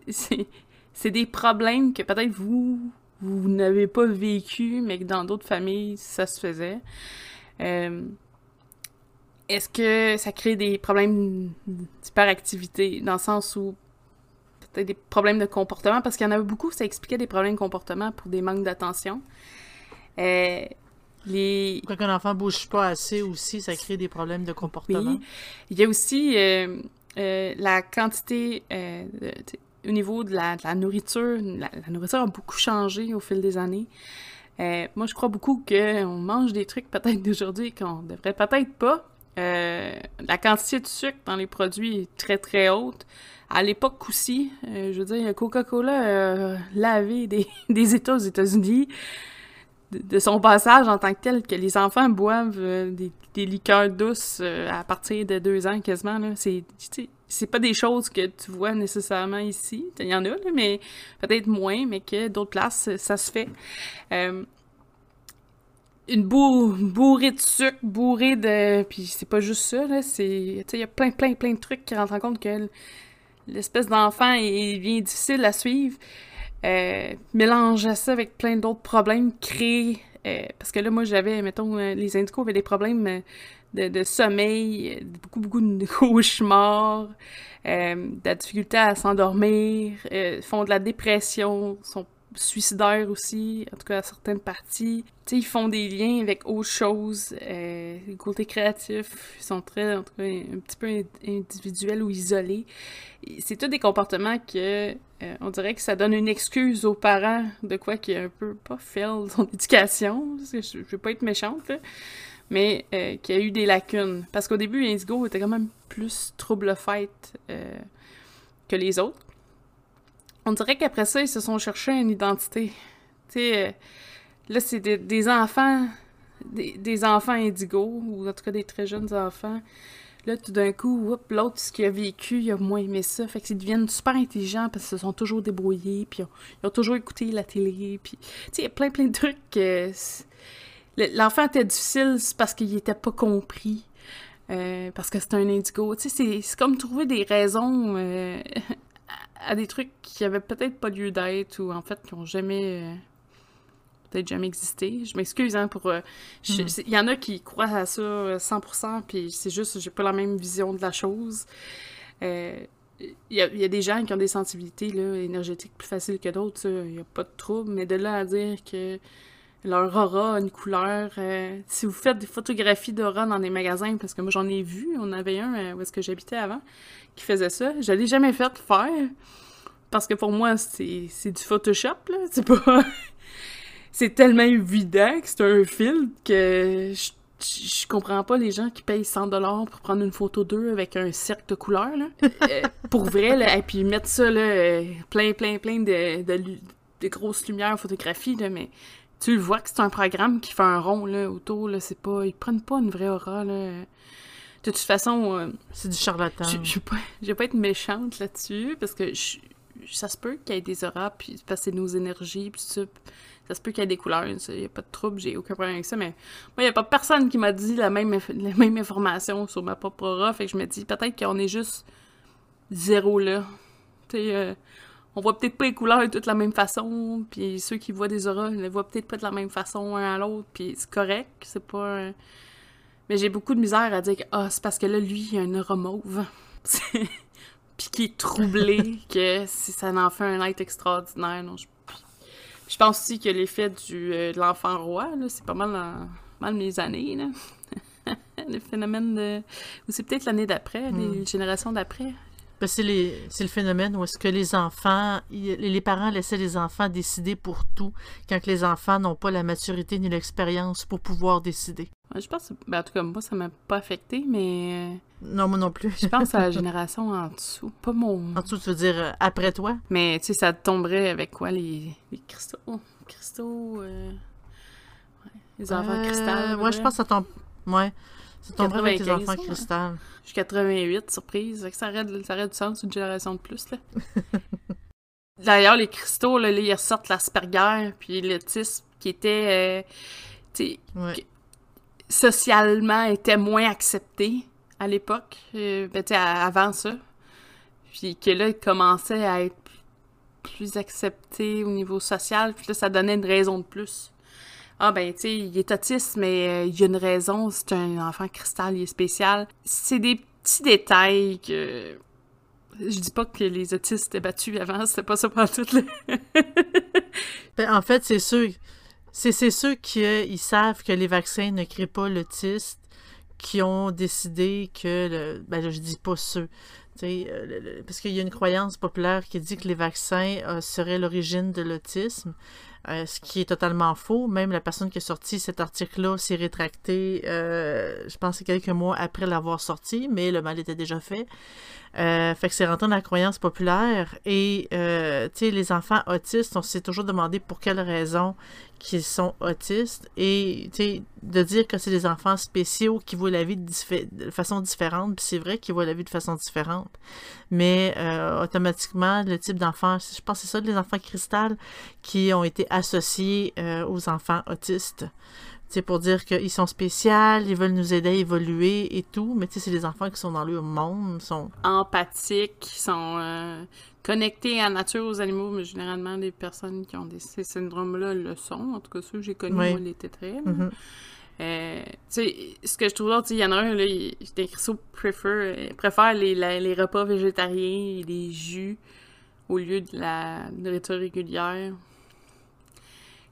c'est des problèmes que peut-être vous, vous n'avez pas vécu, mais que dans d'autres familles, ça se faisait. Euh, est-ce que ça crée des problèmes d'hyperactivité, dans le sens où des problèmes de comportement, parce qu'il y en avait beaucoup, ça expliquait des problèmes de comportement pour des manques d'attention. Euh, les... Quand un enfant bouge pas assez aussi, ça crée des problèmes de comportement. Oui. Il y a aussi euh, euh, la quantité au niveau de la, nourriture. La, nourriture a beaucoup changé au fil des années. moi, je crois beaucoup qu'on mange des trucs peut-être d'aujourd'hui qu'on devrait peut-être pas. La quantité de sucre dans les produits est très très haute à l'époque aussi, euh, je veux dire, Coca-Cola a lavé des, États aux États-Unis de, son passage en tant que tel, que les enfants boivent euh, des, liqueurs douces euh, à partir de deux ans quasiment. C'est, c'est pas des choses que tu vois nécessairement ici. Il y en a, mais peut-être moins, mais que d'autres places, ça se fait. Une, bourrée de sucre, bourrée de... Puis c'est pas juste ça, là, c'est... il y a plein, plein, plein de trucs qui rentrent en compte que l'espèce d'enfant est bien difficile à suivre. Euh, mélanger ça avec plein d'autres problèmes, créer... Euh, parce que là, moi, j'avais, mettons, euh, les indicaux avaient des problèmes euh, de, de, sommeil, beaucoup, beaucoup de cauchemars, de la difficulté à s'endormir, font de la dépression, sont suicidaires aussi, en tout cas à certaines parties. Tu sais, ils font des liens avec autre chose, euh, côté créatif, ils sont très, en tout cas, un petit peu individuels ou isolés. C'est tous des comportements que, euh, on dirait que ça donne une excuse aux parents de quoi qui est un peu, pas fail son éducation, que je, veux pas être méchante, mais euh, qui a eu des lacunes. Parce qu'au début, Indigo était quand même plus trouble-fête euh, que les autres on dirait qu'après ça, ils se sont cherchés une identité. Tu sais, euh, là, c'est des, enfants, des, enfants indigos, ou en tout cas des très jeunes enfants. Là, tout d'un coup, l'autre, ce qu'il a vécu, il a moins aimé ça. Fait qu'ils deviennent super intelligents parce qu'ils se sont toujours débrouillés, puis ils ont, toujours écouté la télé, puis... Tu sais, il y a plein, plein de trucs que... L'enfant était difficile, parce qu'il était pas compris. Euh, parce que c'est un indigo. Tu sais, c'est comme trouver des raisons euh, à des trucs qui avaient peut-être pas lieu d'être ou en fait qui ont jamais euh, peut-être jamais existé. Je m'excuse hein, pour euh, mm. il y en a qui croient à ça 100% euh, puis c'est juste j'ai pas la même vision de la chose. Il y, a, y, a, des gens qui ont des sensibilités là, énergétiques plus faciles que d'autres, il n'y a pas de trouble, mais de là à dire que leur aura a une couleur. si vous faites des photographies d'aura dans des magasins, parce que moi j'en ai vu, on avait un où est-ce que j'habitais avant, qui faisait ça. Je l'ai jamais fait faire. Parce que pour moi, c'est du Photoshop, là. C'est pas. c'est tellement évident que c'est un filtre que je, je, comprends pas les gens qui payent 100$ pour prendre une photo d'eux avec un cercle de couleurs, là. Euh, pour vrai, là. Et puis mettre ça, là, euh, plein, plein, plein de, de, grosses lumières photographie, là. Mais tu le vois que c'est un programme qui fait un rond, là, autour, là. C'est pas. Ils prennent pas une vraie aura, là. De toute façon, euh, c'est du charlatan. Je, vais pas, être méchante là-dessus, parce que ça se peut qu'il y ait des auras, puis passer nos énergies, puis ça, ça se peut qu'il y ait des couleurs, il n'y a pas de trouble, j'ai aucun problème avec ça, mais moi, il n'y a pas personne qui m'a dit la même, la même information sur ma propre aura, fait que je me dis peut-être qu'on est juste zéro là. Tu sais, euh, on voit peut-être pas les couleurs de toute la même façon, puis ceux qui voient des auras, ils les voient peut-être pas de la même façon un à l'autre, puis c'est correct, c'est pas... Mais j'ai beaucoup de misère à dire que ah, c'est parce que là, lui, il a un aura mauve. Puis qui est troublé, que si ça en fait un être extraordinaire. Non, je... je pense aussi que l'effet du, euh, de l'enfant roi, c'est pas mal, mal mes années. Là. le phénomène de. Ou c'est peut-être l'année d'après, les hmm. générations d'après. C'est le phénomène où est-ce que les enfants, les parents laissaient les enfants décider pour tout, quand que les enfants n'ont pas la maturité ni l'expérience pour pouvoir décider. Ouais, je pense, ben, en tout cas, moi, ça m'a pas affecté, mais euh, Non, moi non plus. je pense à la génération en dessous. Pas mon. En dessous, tu veux dire euh, après toi? Mais, tu sais, ça tomberait avec quoi, les, les cristaux? Cristaux, euh, ouais, les enfants Euh, cristal. Ouais, je pense que ça tombe. Ouais. Ça tomberait avec 95, enfants ouais. cristal. Je suis 88, surprise. Ça aurait, ça aurait du sens, une génération de plus, là. D'ailleurs, les cristaux, là, ils ressortent l'Asperger, puis l'autisme, qui était, euh, socialement, était moins accepté à l'époque, euh, ben, avant ça. Puis que là, il commençait à être plus accepté au niveau social, puis là, ça donnait une raison de plus. Ah ben, tu sais, il est autiste, mais euh, il y a une raison, c'est un enfant cristal, il est spécial. C'est des petits détails que... Je dis pas que les autistes étaient battus avant, c'était pas ça pour tout. Ben, en fait, c'est ceux, c'est, ceux qui savent que les vaccins ne créent pas l'autiste qui ont décidé que, le, ben là, je dis pas ceux, euh, parce qu'il y a une croyance populaire qui dit que les vaccins euh, seraient l'origine de l'autisme, euh, ce qui est totalement faux. Même la personne qui a sorti cet article-là s'est rétractée, euh, je pense, quelques mois après l'avoir sorti, mais le mal était déjà fait. Euh, fait que c'est rentré dans la croyance populaire. Et, euh, tu sais, les enfants autistes, on s'est toujours demandé pour quelles raisons qu'ils sont autistes. Et, tu sais, de dire que c'est des enfants spéciaux qui voient la vie de, façon différente, c'est vrai qu'ils voient la vie de façon différente. Mais, euh, automatiquement, le type d'enfants, je pense que c'est ça, les enfants cristal, qui ont été associés euh, aux enfants autistes. C'est pour dire qu'ils sont spéciaux, ils veulent nous aider à évoluer et tout, mais tu sais, c'est des enfants qui sont dans leur monde, sont empathiques, qui sont euh, connectés à la nature, aux animaux, mais généralement, les personnes qui ont des, ces syndromes-là le sont. En tout cas, ceux que j'ai connus, Oui. moi, là. Euh, tu sais, ce que je trouve d'autre, il y en a un, là, il, euh, préfère les, la- les repas végétariens et les jus au lieu de la nourriture régulière.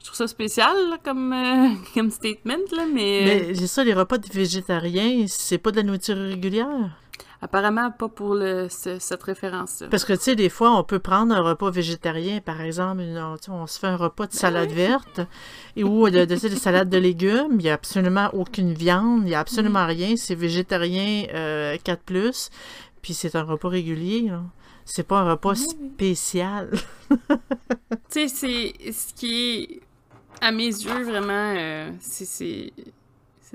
Je trouve ça spécial, là, comme, euh, comme statement, là, mais, Mais j'ai ça, les repas de végétariens, c'est pas de la nourriture régulière? apparemment pas pour le, ce- cette référence-là. Parce que, tu sais, des fois, on peut prendre un repas végétarien, par exemple, sais, on se fait un repas de salade verte, et ou de, de, salade de légumes, il n'y a absolument aucune viande, il n'y a absolument rien, c'est végétarien euh, 4+, puis c'est un repas régulier, là. C'est pas un repas Oui. spécial. Tu sais, c'est ce qui est, à mes yeux, vraiment, euh, c'est-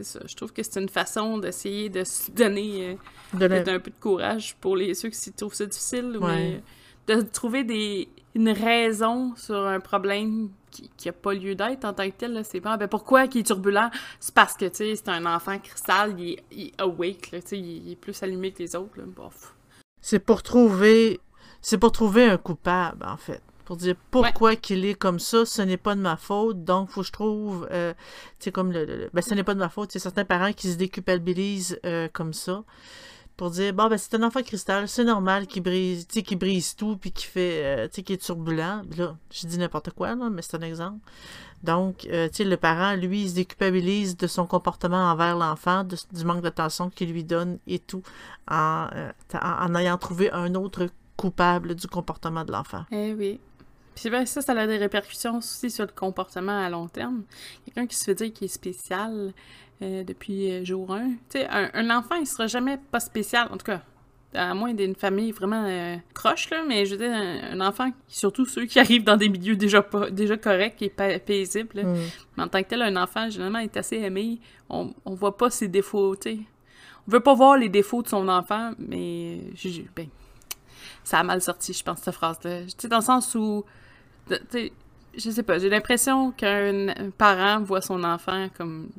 ça. Je trouve que c'est une façon d'essayer de se donner euh, De la- peut-être un peu de courage pour les ceux qui trouvent ça difficile, Ouais. mais de trouver des, une raison sur un problème qui n'a pas lieu d'être en tant que tel. C'est pas, ben pourquoi il est turbulent? C'est parce que, c'est un enfant cristal, il est, il est awake, là, il, est plus allumé que les autres. C'est pour trouver c'est pour trouver un coupable en fait. Pour dire pourquoi qu'il est comme ça, ce n'est pas de ma faute, donc faut que je trouve euh, tu sais comme le, ben ce n'est pas de ma faute, c'est certains parents qui se déculpabilisent euh, comme ça pour dire bon ben c'est un enfant cristal, c'est normal qu'il brise, tu sais qu'il brise tout puis qu'il fait euh, tu sais qu'il est turbulent. Là, je dis n'importe quoi là, mais c'est un exemple. Donc, euh, tu sais, le parent, lui, il se déculpabilise de son comportement envers l'enfant, du manque d'attention qu'il lui donne et tout, en, euh, en, en ayant trouvé un autre coupable du comportement de l'enfant. Eh oui. Puis que ça, ça a des répercussions aussi sur le comportement à long terme. Quelqu'un qui se fait dire qu'il est spécial euh, depuis euh, jour 1. Tu sais, un, un enfant, il sera jamais pas spécial, en tout cas, à moins d'une famille vraiment euh, croche, là, mais je veux dire, un, un enfant, surtout ceux qui arrivent dans des milieux déjà, pas, déjà corrects et pa- paisibles, là. Mm. mais en tant que tel, un enfant, généralement, est assez aimé. On, on voit pas ses défauts, tu sais. On veut pas voir les défauts de son enfant, mais ben, ça a mal sorti, je pense, cette phrase-là. Tu sais, dans le sens où, je sais pas, j'ai l'impression qu'un un parent voit son enfant comme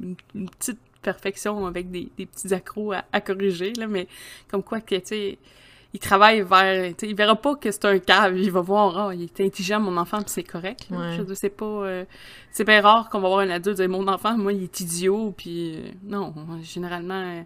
une, petite perfection avec des, des petits accros à, à corriger, là, mais comme quoi que, tu sais, il travaille vers, il verra pas que c'est un cave, il va voir, ah, il est intelligent, mon enfant, puis c'est correct. Ouais. Je pas, euh, c'est bien rare qu'on va voir un adulte dire, mon enfant, moi, il est idiot, puis euh, non, généralement, euh,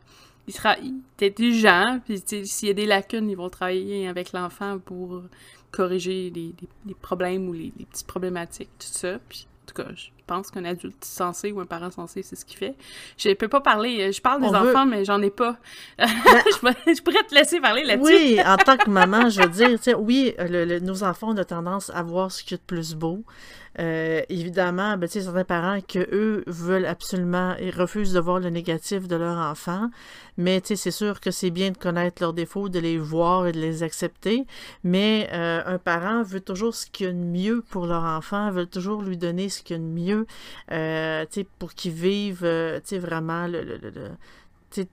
il sera il est intelligent, puis s'il y a des lacunes, ils vont travailler avec l'enfant pour corriger les, les- les problèmes ou les, les petites problématiques, tout ça. Puis, en tout cas, je- pense qu'un adulte sensé ou un parent sensé, c'est ce qu'il fait. Je peux pas parler, je parle des On enfants, veut- mais j'en ai pas. je, pourrais- je pourrais te laisser parler là-dessus. Oui, en tant que maman, je veux dire, tu sais, oui, le- le- nos enfants ont tendance à voir ce qu'il y a de plus beau. Euh, évidemment, ben, certains parents que eux veulent absolument et refusent de voir le négatif de leur enfant. Mais c'est sûr que c'est bien de connaître leurs défauts, de les voir et de les accepter. Mais euh, un parent veut toujours ce qu'il y a de mieux pour leur enfant, veut toujours lui donner ce qu'il y a de mieux, euh, pour qu'ils vivent, euh, vraiment le, le, le-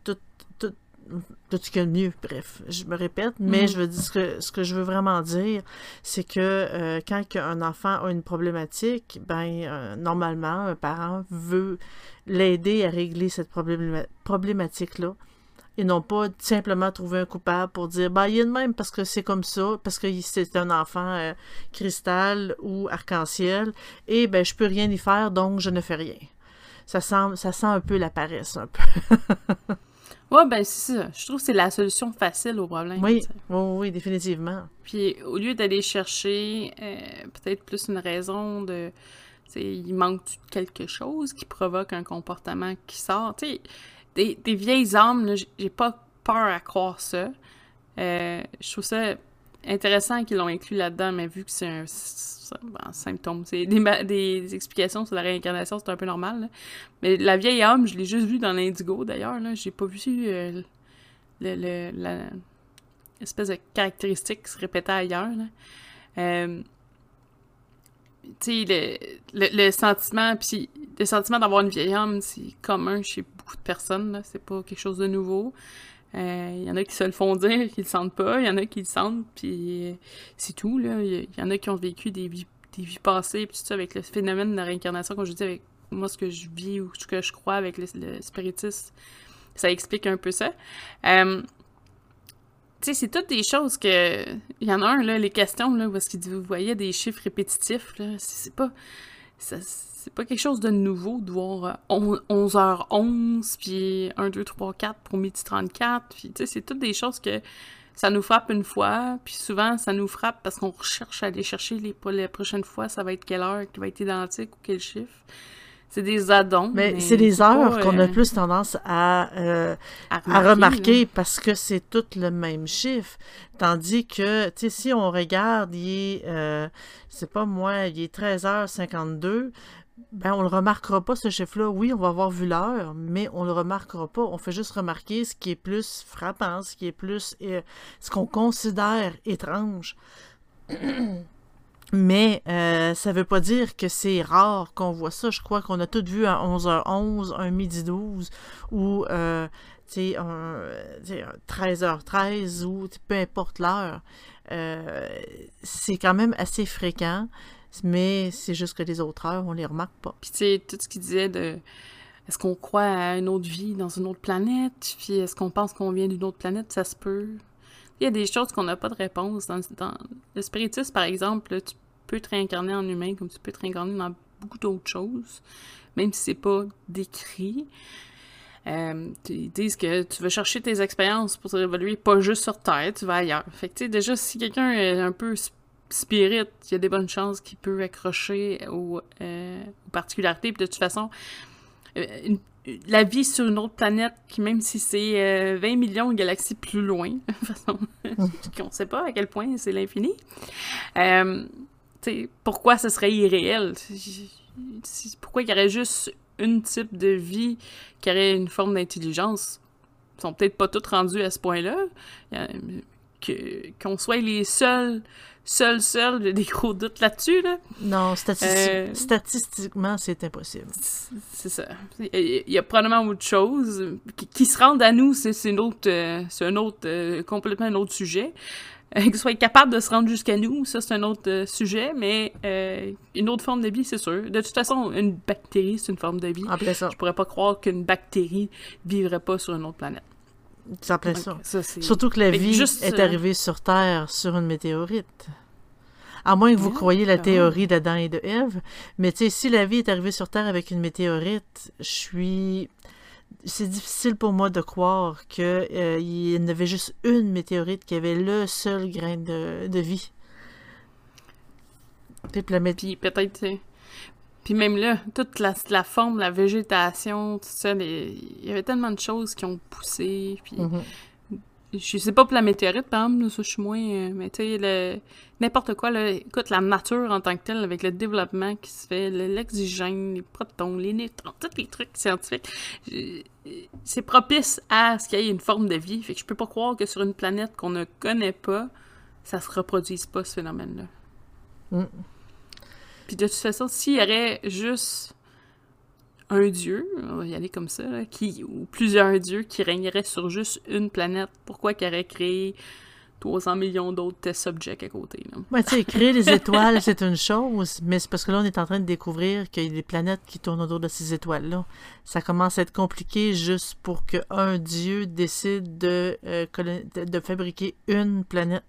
tout, tout, tout ce qu'il y a de mieux. Bref, je me répète, mais Mhm. je veux dire ce que, ce que je veux vraiment dire, c'est que euh, quand un enfant a une problématique, ben euh, normalement, un parent veut l'aider à régler cette probléma- problématique-là. Et non pas simplement trouver un coupable pour dire bah il est de même parce que c'est comme ça, parce que c'est un enfant euh, cristal ou arc-en-ciel, et ben je peux rien y faire, donc je ne fais rien. Ça sent, ça sent un peu la paresse, un peu. Ouais, ben c'est ça. Je trouve que c'est la solution facile au problème. Oui, oui, oui, définitivement. Puis au lieu d'aller chercher euh, peut-être plus une raison de. il manque quelque chose qui provoque un comportement qui sort. Tu sais, des, des vieilles âmes, j'ai pas peur à croire ça. Euh, je trouve ça intéressant qu'ils l'ont inclus là-dedans, mais vu que c'est un, un symptôme, c'est des, explications sur la réincarnation, c'est un peu normal. Mais la vieille âme, je l'ai juste vue dans l'Indigo d'ailleurs. là. J'ai pas vu euh, de caractéristique qui se répétait ailleurs. Euh, tu sais, le, le, sentiment, puis le sentiment d'avoir une vieille âme, c'est commun chez beaucoup de personnes. C'est pas quelque chose de nouveau. Euh, Il y en a qui se le font dire, qui le sentent pas. Il y en a qui le sentent, puis euh, c'est tout. Il y, en a qui ont vécu des vies, des vies passées, puis tout ça, avec le phénomène de la réincarnation, comme je dis, avec moi, ce que je vis ou ce que je crois avec le, le spiritisme, ça explique un peu ça. Euh, tu sais, c'est toutes des choses que. Il y en a un, là, les questions, là, est-ce qu'il vous voyez des chiffres répétitifs, là. C'est pas. C'est pas quelque chose de nouveau de voir euh, on- 11h11, puis 1, 2, 3, 4 pour midi 34. Puis, tu sais, c'est toutes des choses que ça nous frappe une fois, puis souvent, ça nous frappe parce qu'on recherche à aller chercher les, pour les prochaines fois, ça va être quelle heure qui va être identique ou quel chiffre. C'est des addons. Mais c'est des pas, heures qu'on a euh, plus tendance à, euh, à à remarquer, parce que c'est tout le même chiffre. Tandis que, tu sais, si on regarde, il est, euh, c'est pas moi, il est 13h52, ben on le remarquera pas ce chiffre-là. Oui, on va avoir vu l'heure, mais on le remarquera pas. On fait juste remarquer ce qui est plus frappant, ce qui est plus, euh, ce qu'on considère étrange. Mais euh, ça veut pas dire que c'est rare qu'on voit ça. Je crois qu'on a tout vu à 11h11, un midi 12, ou euh, un, tu sais, un 13h13, ou peu importe l'heure. Euh, c'est quand même assez fréquent, mais c'est juste que les autres heures, on les remarque pas. Puis tu sais, tout ce qu'il disait de est-ce qu'on croit à une autre vie dans une autre planète, puis est-ce qu'on pense qu'on vient d'une autre planète, ça se peut. Il y a des choses qu'on n'a pas de réponse. Dans, le spiritisme, par exemple, tu peux te réincarner en humain comme tu peux te réincarner dans beaucoup d'autres choses, même si c'est pas décrit. Euh, ils disent que tu vas chercher tes expériences pour te réévoluer pas juste sur Terre, tu vas ailleurs. Fait que tu sais, déjà, si quelqu'un est un peu sp- spirit, il y a des bonnes chances qu'il peut accrocher aux, euh, aux particularités. Puis de toute façon, euh, une- la vie sur une autre planète, qui même si c'est euh, 20 millions de galaxies plus loin, de toute façon, qu'on sait pas à quel point c'est l'infini, euh, pourquoi ce serait irréel? Pourquoi il y aurait juste une type de vie qui aurait une forme d'intelligence? Ils sont peut-être pas tous rendus à ce point-là. Que- Qu'on soit les seuls, seuls, seuls, j'ai des gros doutes là-dessus, là. Non, statisti- Euh, statistiquement, c'est impossible. C'est ça. Il y a probablement autre chose. Qui, se rendent à nous, euh, c'est un autre, euh, complètement un autre sujet. Qu'ils soient capables de se rendre jusqu'à nous, ça c'est un autre euh, sujet, mais euh, une autre forme de vie, c'est sûr. De toute façon, une bactérie, c'est une forme de vie. En plein ça. Je pourrais pas croire qu'une bactérie vivrait pas sur une autre planète. En plein Donc, ça. Surtout que la vie juste, est euh, arrivée sur Terre sur une météorite. À moins que vous croyiez la ben théorie d'Adam et de Ève. Mais tu sais, si la vie est arrivée sur Terre avec une météorite, je suis. C'est difficile pour moi de croire qu'il y en avait juste une météorite qui avait le seul grain de, de vie. Puis peut-être, euh, Puis même là, toute la, la forme, la végétation, tout ça, il y avait tellement de choses qui ont poussé. Puis Mhm. Je sais pas pour la météorite, par exemple, là, ça je suis moins. euh, mais tu sais, le- n'importe quoi, là, écoute, la nature en tant que telle, avec le développement qui se fait, l'oxygène, les protons, les neutrons, tous les trucs scientifiques, c'est propice à ce qu'il y ait une forme de vie. Fait que je peux pas croire que sur une planète qu'on ne connaît pas, ça se reproduise pas, ce phénomène-là. Mm. Puis de toute façon, s'il y aurait juste un dieu, on va y aller comme ça, là, qui, ou plusieurs dieux qui régneraient sur juste une planète, pourquoi qu'il aurait créé 300 millions d'autres test subjects à côté? Là? Ouais, tu sais, créer les étoiles, c'est une chose, mais c'est parce que là, on est en train de découvrir qu'il y a des planètes qui tournent autour de ces étoiles-là. Ça commence à être compliqué juste pour qu'un dieu décide de, euh, de, de fabriquer une planète.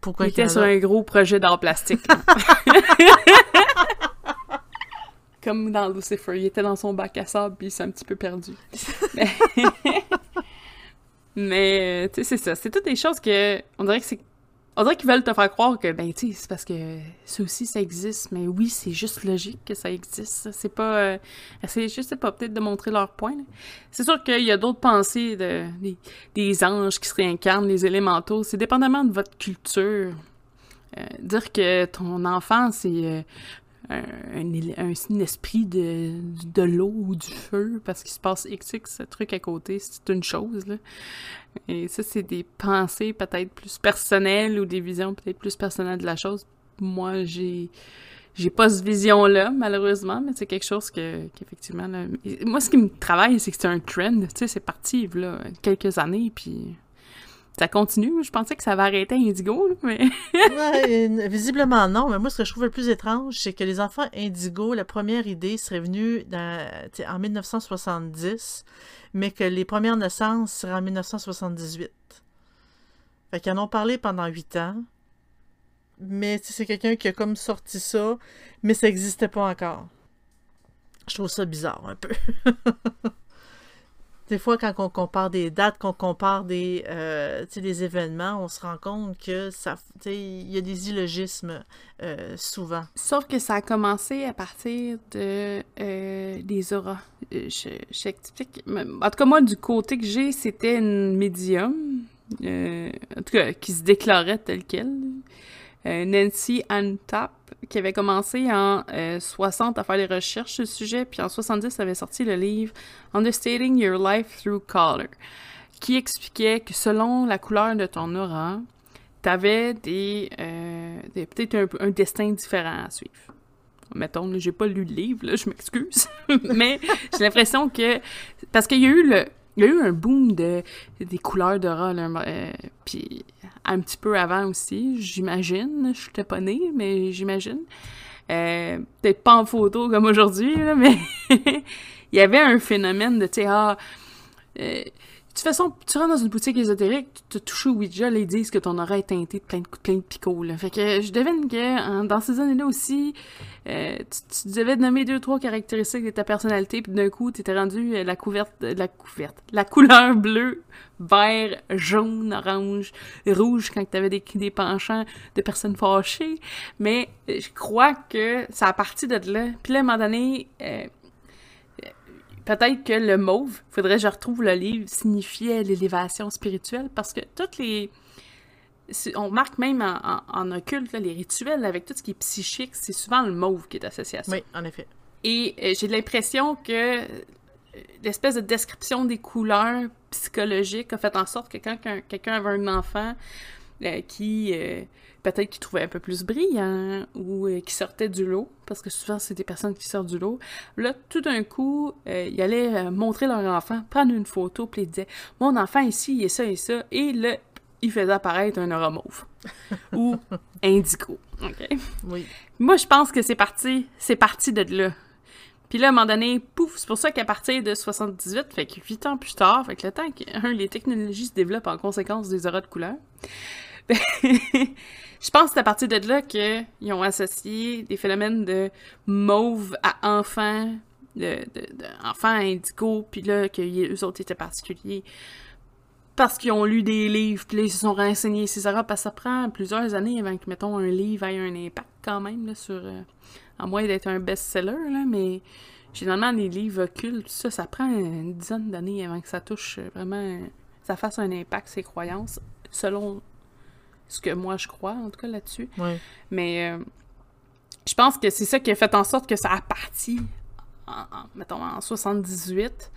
Pourquoi Il qu'il y était sur un gros projet d'art plastique. Comme dans Lucifer, il était dans son bac à sable puis il s'est un petit peu perdu. Mais, Mais, euh, tu sais, c'est ça. C'est toutes des choses que. On dirait que c'est. On dirait qu'ils veulent te faire croire que, ben, tu sais, c'est parce que ça aussi, ça existe. Mais oui, c'est juste logique que ça existe. C'est pas. euh, c'est, sais pas, peut-être de montrer leur point. C'est sûr qu'il y a d'autres pensées de, des, des anges qui se réincarnent, les élémentaux. C'est dépendamment de votre culture. Euh, dire que ton enfant, c'est euh, un, un, esprit de, de l'eau ou du feu parce qu'il se passe XX truc à côté, c'est une chose. Là. Et ça, c'est des pensées peut-être plus personnelles ou des visions peut-être plus personnelles de la chose. Moi, j'ai j'ai pas cette vision-là, malheureusement, mais c'est quelque chose que, qu'effectivement, moi, ce qui me travaille, c'est que c'est un trend, tu sais, c'est parti, là, quelques années, puis ça continue. Je pensais que ça va arrêter Indigo, mais... Visiblement non, mais moi ce que je trouve le plus étrange, c'est que les enfants indigo, la première idée serait venue en 1970, mais que les premières naissances seraient en 1978. Fait qu'ils en ont parlé pendant huit ans, mais c'est quelqu'un qui a comme sorti ça, mais ça n'existait pas encore. Je trouve ça bizarre un peu. Des fois, quand on compare des dates, qu'on compare des, euh, des événements, on se rend compte que ça, il y a des illogismes euh, souvent. Sauf que ça a commencé à partir de euh, des auras. Euh, Je, je t'explique. En tout cas, moi, du côté que j'ai, c'était une médium, en tout cas, qui se déclarait telle qu'elle. Nancy Ann Tapp, qui avait commencé en euh, 60 à faire des recherches sur le sujet, puis en 70, elle avait sorti le livre Understating Your Life Through Color, qui expliquait que selon la couleur de ton aura, t'avais des, euh, des peut-être un, destin différent à suivre. Mettons, j'ai pas lu le livre, là, je m'excuse, mais j'ai l'impression que parce qu'il y a eu le il y a eu un boom de des couleurs d'aura euh, puis un petit peu avant aussi, j'imagine, je suis pas née, mais j'imagine. Euh, peut-être pas en photo comme aujourd'hui, mais il y avait un phénomène de, tu sais, ah, euh, de toute façon, tu rentres dans une boutique ésotérique, tu te touches au Ouija, là, ils disent que ton oreille est teintée de plein de, plein de picots, là. Fait que je devine que hein, dans ces années-là aussi, euh, tu, tu devais nommer deux, trois caractéristiques de ta personnalité, puis d'un coup, t'étais rendu euh, la couverte, euh, la couverte, la couleur bleue, vert, jaune, orange, rouge quand t'avais des, des penchants de personnes fâchées. Mais euh, je crois que ça a parti de là. Puis là, à un moment donné, peut-être que le mauve, faudrait que je retrouve le livre, signifiait l'élévation spirituelle parce que toutes les. On marque même en, en- en occulte là, les rituels avec tout ce qui est psychique, c'est souvent le mauve qui est associé à ça. Oui, en effet. Et euh, j'ai l'impression que euh, l'espèce de description des couleurs psychologiques a fait en sorte que quand qu'un- quelqu'un avait un enfant euh, qui euh, peut-être qui trouvait un peu plus brillant ou euh, qui sortait du lot, parce que souvent c'est des personnes qui sortent du lot, là tout d'un coup, ils allaient montrer leur enfant, prendre une photo, puis ils disaient « Mon enfant ici, il est ça et ça », et là, il faisait apparaître un aura mauve ou indigo. OK? Oui. Moi, je pense que c'est parti, c'est parti de là. Puis là, à un moment donné, pouf, c'est pour ça qu'à partir de 78, fait que 8 ans plus tard, fait que le temps que, un, les technologies se développent en conséquence des auras de couleur, je pense que c'est à partir de là qu'ils ont associé des phénomènes de mauve à enfant, de, de, de enfant à indigo, puis là, qu'eux autres étaient particuliers parce qu'ils ont lu des livres, puis là, ils se sont renseignés, ces auras, parce que ça prend plusieurs années avant que, mettons, un livre ait un impact. quand même, là, sur... euh, à moins d'être un best-seller, là, mais généralement, les livres occultes, ça, ça prend une dizaine d'années avant que ça touche euh, vraiment... ça fasse un impact, ses croyances, selon ce que moi je crois, en tout cas, là-dessus. Ouais. Mais euh, je pense que c'est ça qui a fait en sorte que ça a parti, en, en- mettons, en 78,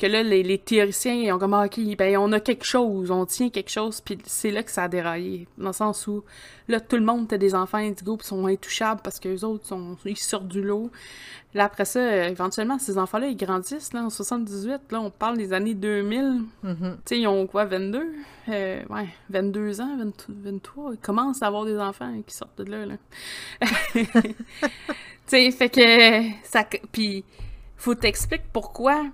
que là, les, les théoriciens, ils ont comme, ah, OK, ben, on a quelque chose, on tient quelque chose, puis c'est là que ça a déraillé. Dans le sens où, là, tout le monde a des enfants indigo, puis sont intouchables parce qu'eux autres, sont, ils sortent du lot. Là, après ça, éventuellement, ces enfants-là, ils grandissent, là, en 78, là, on parle des années 2000. Mhm. Tu sais, ils ont quoi, 22? Euh, ouais, 22 ans, 20 23. Ils commencent à avoir des enfants qui sortent de là, là. tu sais, fait que... ça Puis, faut t'expliquer pourquoi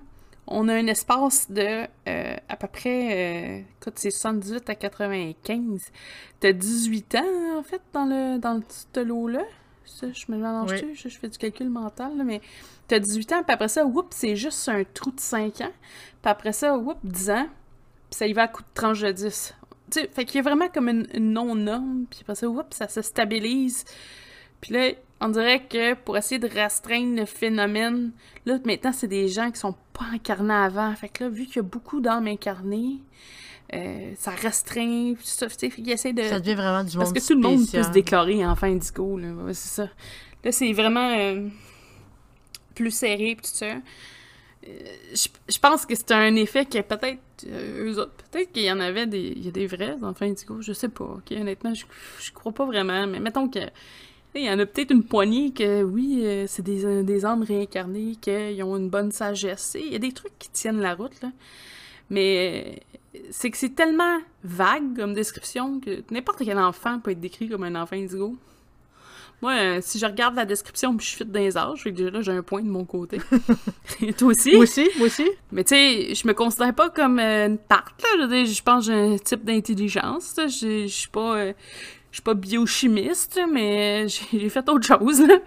on a un espace de euh, à peu près... euh, écoute, c'est 78 à 95. T'as 18 ans, en fait, dans le dans ce lot-là? Ça, je me mélange-tu? Je, je fais du calcul mental, là, mais t'as 18 ans, puis après ça, whoop, c'est juste un trou de 5 ans. Puis après ça, whoop, 10 ans, puis ça y va à coup de tranche de 10. Tu sais, fait qu'il y a vraiment comme une, une non-norme, puis après ça, whoop, ça se stabilise. Puis là, on dirait que pour essayer de restreindre le phénomène, là, maintenant, c'est des gens qui sont pas incarnés avant. Fait que là, vu qu'il y a beaucoup d'âmes incarnées, euh, ça restreint, tout ça, tu sais, fait qu'ils essaient de... Ça devient vraiment du Parce monde que tout le monde peut se déclarer enfant indigo, là. Ouais, c'est ça. Là, c'est vraiment euh, plus serré, tout ça. Euh, Je je pense que c'est un effet que peut-être eux autres, peut-être qu'il y en avait des, il y a des vrais enfants indigo, je sais pas, ok, honnêtement, je, je crois pas vraiment, mais mettons que il y en a peut-être une poignée que, oui, euh, c'est des, euh, des âmes réincarnées, qu'ils ont une bonne sagesse. Il y a des trucs qui tiennent la route, là. Mais euh, c'est que c'est tellement vague comme description que n'importe quel enfant peut être décrit comme un enfant indigo. Moi, euh, si je regarde la description puis je fit dans les âges, fait que déjà là, j'ai un point de mon côté. Toi aussi? Moi aussi, moi aussi. Mais tu sais, je me considère pas comme euh, une tarte, là. Je veux dire, je pense que j'ai un type d'intelligence. Je je suis pas... euh, je suis pas biochimiste, mais j'ai fait autre chose, là.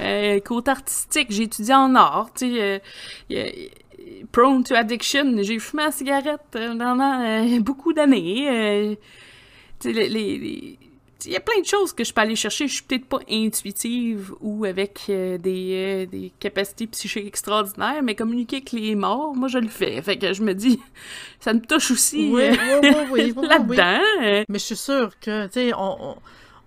Euh, côté artistique, j'ai étudié en art, tu sais. euh, prone to addiction, j'ai fumé la cigarette euh, pendant euh, beaucoup d'années. euh, les- les- il y a plein de choses que je peux aller chercher. Je suis peut-être pas intuitive ou avec euh, des, euh, des capacités psychiques extraordinaires, mais communiquer avec les morts, moi, je le fais. Fait que je me dis, ça me touche aussi Oui, euh, oui, oui, oui. là-dedans. euh. Mais je suis sûre que, tu sais, on, on,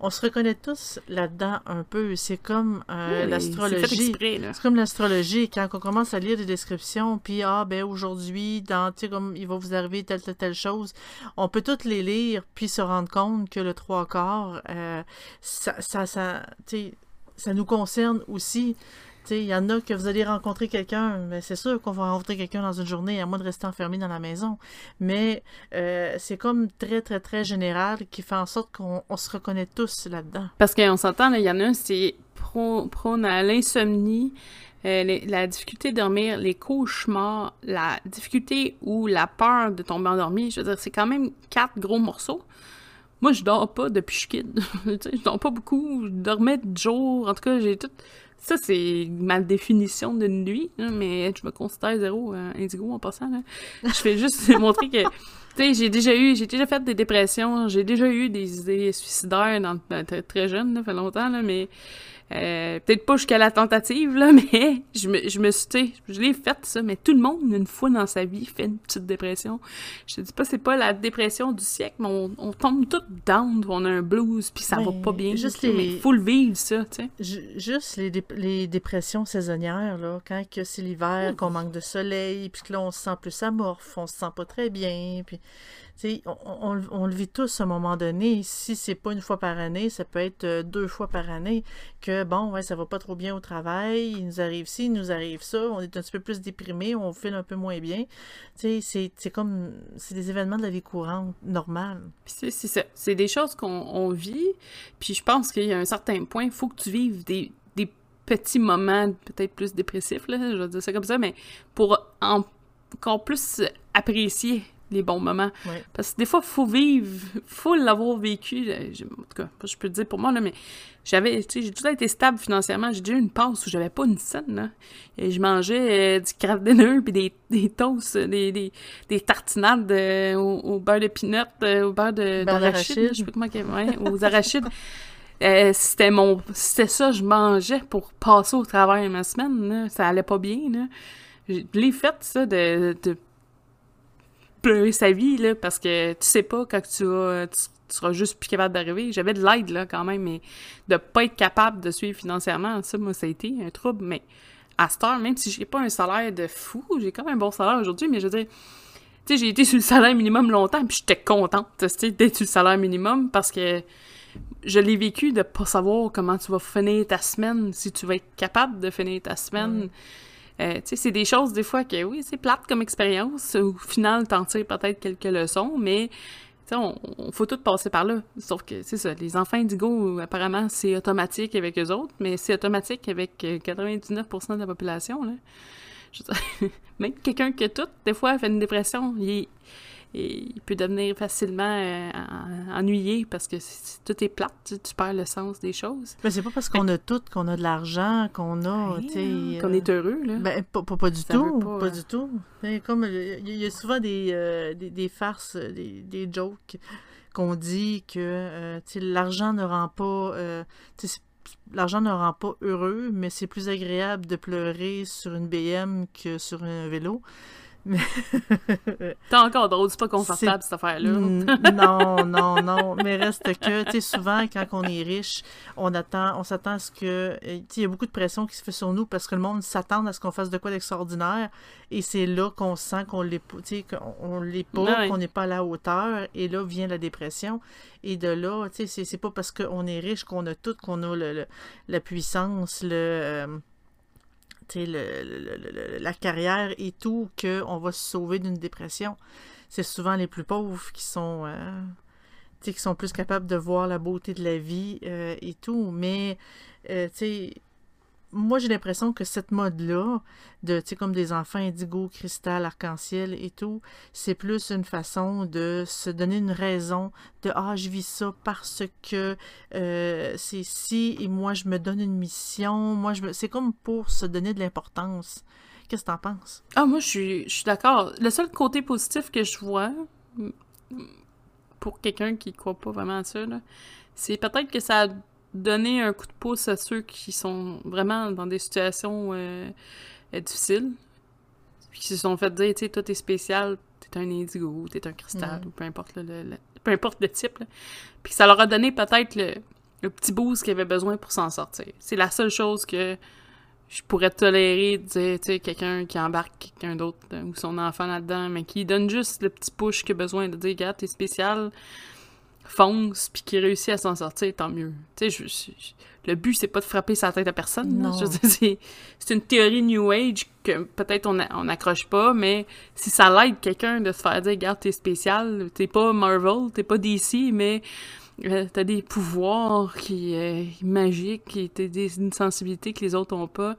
on se reconnaît tous là-dedans un peu. C'est comme euh, l'astrologie. C'est comme l'astrologie, quand on commence à lire des descriptions, puis ah, ben aujourd'hui, dans, comme il va vous arriver telle, telle, telle chose, on peut toutes les lire, puis se rendre compte que le trois quarts, euh, ça, ça, ça nous concerne aussi. Il y en a que vous allez rencontrer quelqu'un, mais c'est sûr qu'on va rencontrer quelqu'un dans une journée, à moins de rester enfermé dans la maison. Mais euh, c'est comme très, très, très général qui fait en sorte qu'on on se reconnaît tous là-dedans. Parce qu'on s'entend, il y en a c'est prône à l'insomnie, euh, la difficulté de dormir, les cauchemars, la difficulté ou la peur de tomber endormi. Je veux dire, c'est quand même quatre gros morceaux. Moi, je dors pas depuis que je suis kid. Je dors pas beaucoup. Je dormais de jour. En tout cas, j'ai tout. Ça, c'est ma définition d'une nuit, mais je me considère zéro euh, indigo en passant. Là. Je fais juste montrer que, tu sais, j'ai déjà eu, j'ai déjà fait des dépressions, j'ai déjà eu des idées suicidaires dans, très- très jeune, là, fait longtemps, là, mais euh, peut-être pas jusqu'à la tentative, là, mais je me, je me suis, je l'ai fait, ça, mais tout le monde, une fois dans sa vie, fait une petite dépression. Je te dis pas, c'est pas la dépression du siècle, mais on, on tombe tout down, on a un blues, puis ça va pas bien. juste les- Mais faut le vivre, ça, tu sais. Juste les, dép- les dépressions saisonnières, là, quand c'est l'hiver, qu'on manque de soleil, puis que là, on se sent plus amorphe, on se sent pas très bien, puis, on, le vit tous à un moment donné. Si c'est pas une fois par année, ça peut être euh, deux fois par année, que, bon, ouais, ça va pas trop bien au travail, il nous arrive ci, il nous arrive ça, on est un petit peu plus déprimé, on file un peu moins bien. C'est- comme, c'est des événements de la vie courante, normale. C'est ça. C'est des choses qu'on on vit. Puis je pense qu'il y a un certain point, il faut que tu vives des, petits moments peut-être plus dépressifs, là, je vais dire ça comme ça, mais pour encore plus apprécier les bons moments. Ouais. Parce que des fois, faut vivre, faut l'avoir vécu. En tout cas, je peux le dire pour moi, là, mais j'avais, tu sais, j'ai toujours été stable financièrement. J'ai déjà eu une passe où j'avais pas une scène, là. Et je mangeais euh, du craft dinner puis des, des toasts, euh, des, des, des tartinades euh, au, au beurre de peanut, euh, au beurre de- d'arachide. Je sais pas comment, ouais, aux arachides. c'était mon c'était ça je mangeais pour passer au travers ma semaine là. ça allait pas bien là je l'ai fait ça de, de pleurer sa vie là parce que tu sais pas quand tu vas tu, seras juste plus capable d'arriver. J'avais de l'aide là quand même mais de pas être capable de suivre financièrement ça moi ça a été un trouble. Mais à cette heure même si j'ai pas un salaire de fou j'ai quand même un bon salaire aujourd'hui mais je veux dire tu sais j'ai été sur le salaire minimum longtemps puis j'étais contente tu sais, d'être sur le salaire minimum parce que je l'ai vécu de pas savoir comment tu vas finir ta semaine, si tu vas être capable de finir ta semaine. Euh, c'est des choses des fois que oui, c'est plate comme expérience. Au final, t'en tires peut-être quelques leçons, mais on, on faut tout passer par là. Sauf que c'est ça, les enfants indigo, apparemment, c'est automatique avec eux autres, mais c'est automatique avec euh, 99% de la population. Là. Même quelqu'un qui a tout, des fois, fait une dépression, et il peut devenir facilement euh, en- ennuyé parce que c'est- tout est plate, tu, tu perds le sens des choses. Mais c'est pas parce qu'on a tout, qu'on a de l'argent, qu'on a. Hein, Qu'on euh, est heureux, là. Ben, pas, pas, pas du Ça tout, pas, pas, du tout. Comme, il y, y a souvent des, euh, des, des farces, des, des jokes qu'on dit que, euh, l'argent ne rend pas... L'argent ne rend pas heureux, mais c'est plus agréable de pleurer sur une BM que sur un vélo. T'es encore drôle, c'est pas confortable cette affaire-là. Non, non, non. Mais reste que, tu sais, souvent, quand on est riche, on attend, on s'attend à ce que. euh, Tu sais, il y a beaucoup de pression qui se fait sur nous parce que le monde s'attend à ce qu'on fasse de quoi d'extraordinaire. Et c'est là qu'on sent qu'on l'est pas, tu sais, qu'on on l'est pas, Ouais. qu'on n'est pas à la hauteur. Et là vient la dépression. Et de là, tu sais, c'est- pas parce qu'on est riche qu'on a tout, qu'on a le, le- la puissance, le. euh, le- le- le- la carrière et tout, qu'on va se sauver d'une dépression. C'est souvent les plus pauvres qui sont, euh, qui sont plus capables de voir la beauté de la vie euh, et tout. Mais, euh, tu moi, j'ai l'impression que cette mode-là, de, tu sais, comme des enfants indigo, cristal, arc-en-ciel et tout, c'est plus une façon de se donner une raison de « Ah, je vis ça parce que euh, c'est si et moi, je me donne une mission. » Moi, je me... C'est comme pour se donner de l'importance. Qu'est-ce que t'en penses? Ah, moi, je suis, d'accord. Le seul côté positif que je vois, pour quelqu'un qui croit pas vraiment à ça, c'est peut-être que ça a donné un coup de pouce à ceux qui sont vraiment dans des situations euh, euh, difficiles, puis qui se sont fait dire, tu sais, toi, t'es spécial, t'es un indigo, t'es un cristal, Mhm. ou peu importe le, le- le- peu importe le type, là. Puis ça leur a donné peut-être le, le petit boost qu'ils avaient besoin pour s'en sortir. C'est la seule chose que je pourrais tolérer de dire, tu sais, quelqu'un qui embarque quelqu'un d'autre euh, ou son enfant là-dedans, mais qui donne juste le petit push qu'il a besoin de dire, regarde, t'es spécial, fonce, puis qui réussit à s'en sortir, tant mieux. Tu sais, je- je- je- le but, c'est pas de frapper sa tête à personne. Non. Je c'est, une théorie New Age que peut-être on n'accroche pas, mais si ça l'aide quelqu'un de se faire dire, regarde, t'es spécial, t'es pas Marvel, t'es pas DC, mais euh, t'as des pouvoirs qui euh, magiques, t'as des, une sensibilité que les autres ont pas.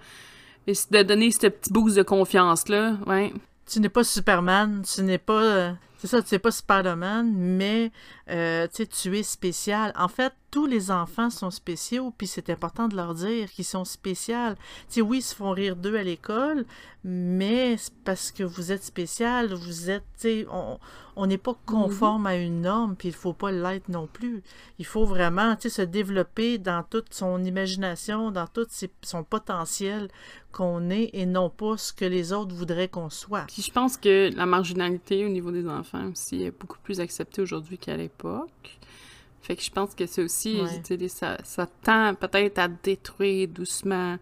Et c'est de donner ce petit boost de confiance-là, ouais. tu n'es pas Superman, tu n'es pas. C'est ça, tu n'es pas Spider-Man, mais euh, tu sais, es spécial. En fait, tous les enfants sont spéciaux, puis c'est important de leur dire qu'ils sont spéciaux. Tu sais, oui, ils se font rire d'eux à l'école, mais parce que vous êtes spécial, vous êtes, tu sais, on n'est pas conforme à une norme, puis il faut pas l'être non plus. Il faut vraiment, tu sais, se développer dans toute son imagination, dans tout ses- son potentiel qu'on est, et non pas ce que les autres voudraient qu'on soit. Puis je pense que la marginalité au niveau des enfants aussi est beaucoup plus acceptée aujourd'hui qu'à l'époque. Fait que je pense que c'est aussi, Ouais. ça, ça tend peut-être à détruire doucement.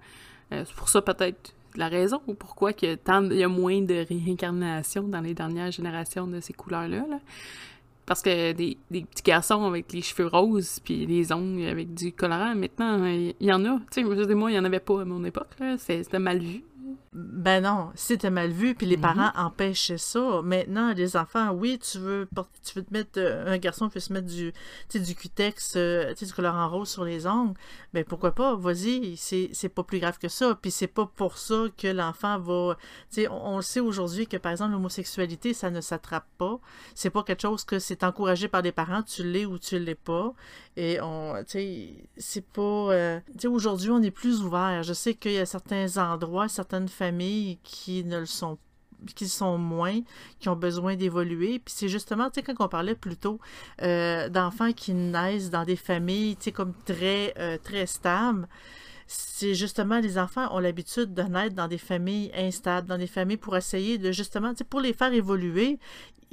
Euh, c'est pour ça peut-être la raison ou pourquoi que tant il y a moins de réincarnation dans les dernières générations de ces couleurs-là. là. Parce que des, des petits garçons avec les cheveux roses puis les ongles avec du colorant, maintenant, il y, en a. Tu sais, moi, il y en avait pas à mon époque. C'était mal vu. Ben non, c'était mal vu, puis les Mhm. parents empêchaient ça. Maintenant, les enfants, oui, tu veux, porter- tu veux te mettre, euh, un garçon peut se mettre du, du cutex, euh, du colorant rose sur les ongles. Ben pourquoi pas, vas-y, c'est pas plus grave que ça. Puis c'est pas pour ça que l'enfant va, on, on sait aujourd'hui que par exemple l'homosexualité, ça ne s'attrape pas. C'est pas quelque chose que c'est encouragé par les parents, tu l'es ou tu l'es pas. Et on, tu sais, c'est pas, euh, tu sais, aujourd'hui on est plus ouvert. Je sais qu'il y a certains endroits, certaines familles qui ne le sont qui sont moins, qui ont besoin d'évoluer. Puis c'est justement, tu sais, quand on parlait plus tôt euh, d'enfants qui naissent dans des familles, tu sais, comme très, euh, très stables, c'est justement les enfants ont l'habitude de naître dans des familles instables, dans des familles pour essayer de justement, tu sais, pour les faire évoluer,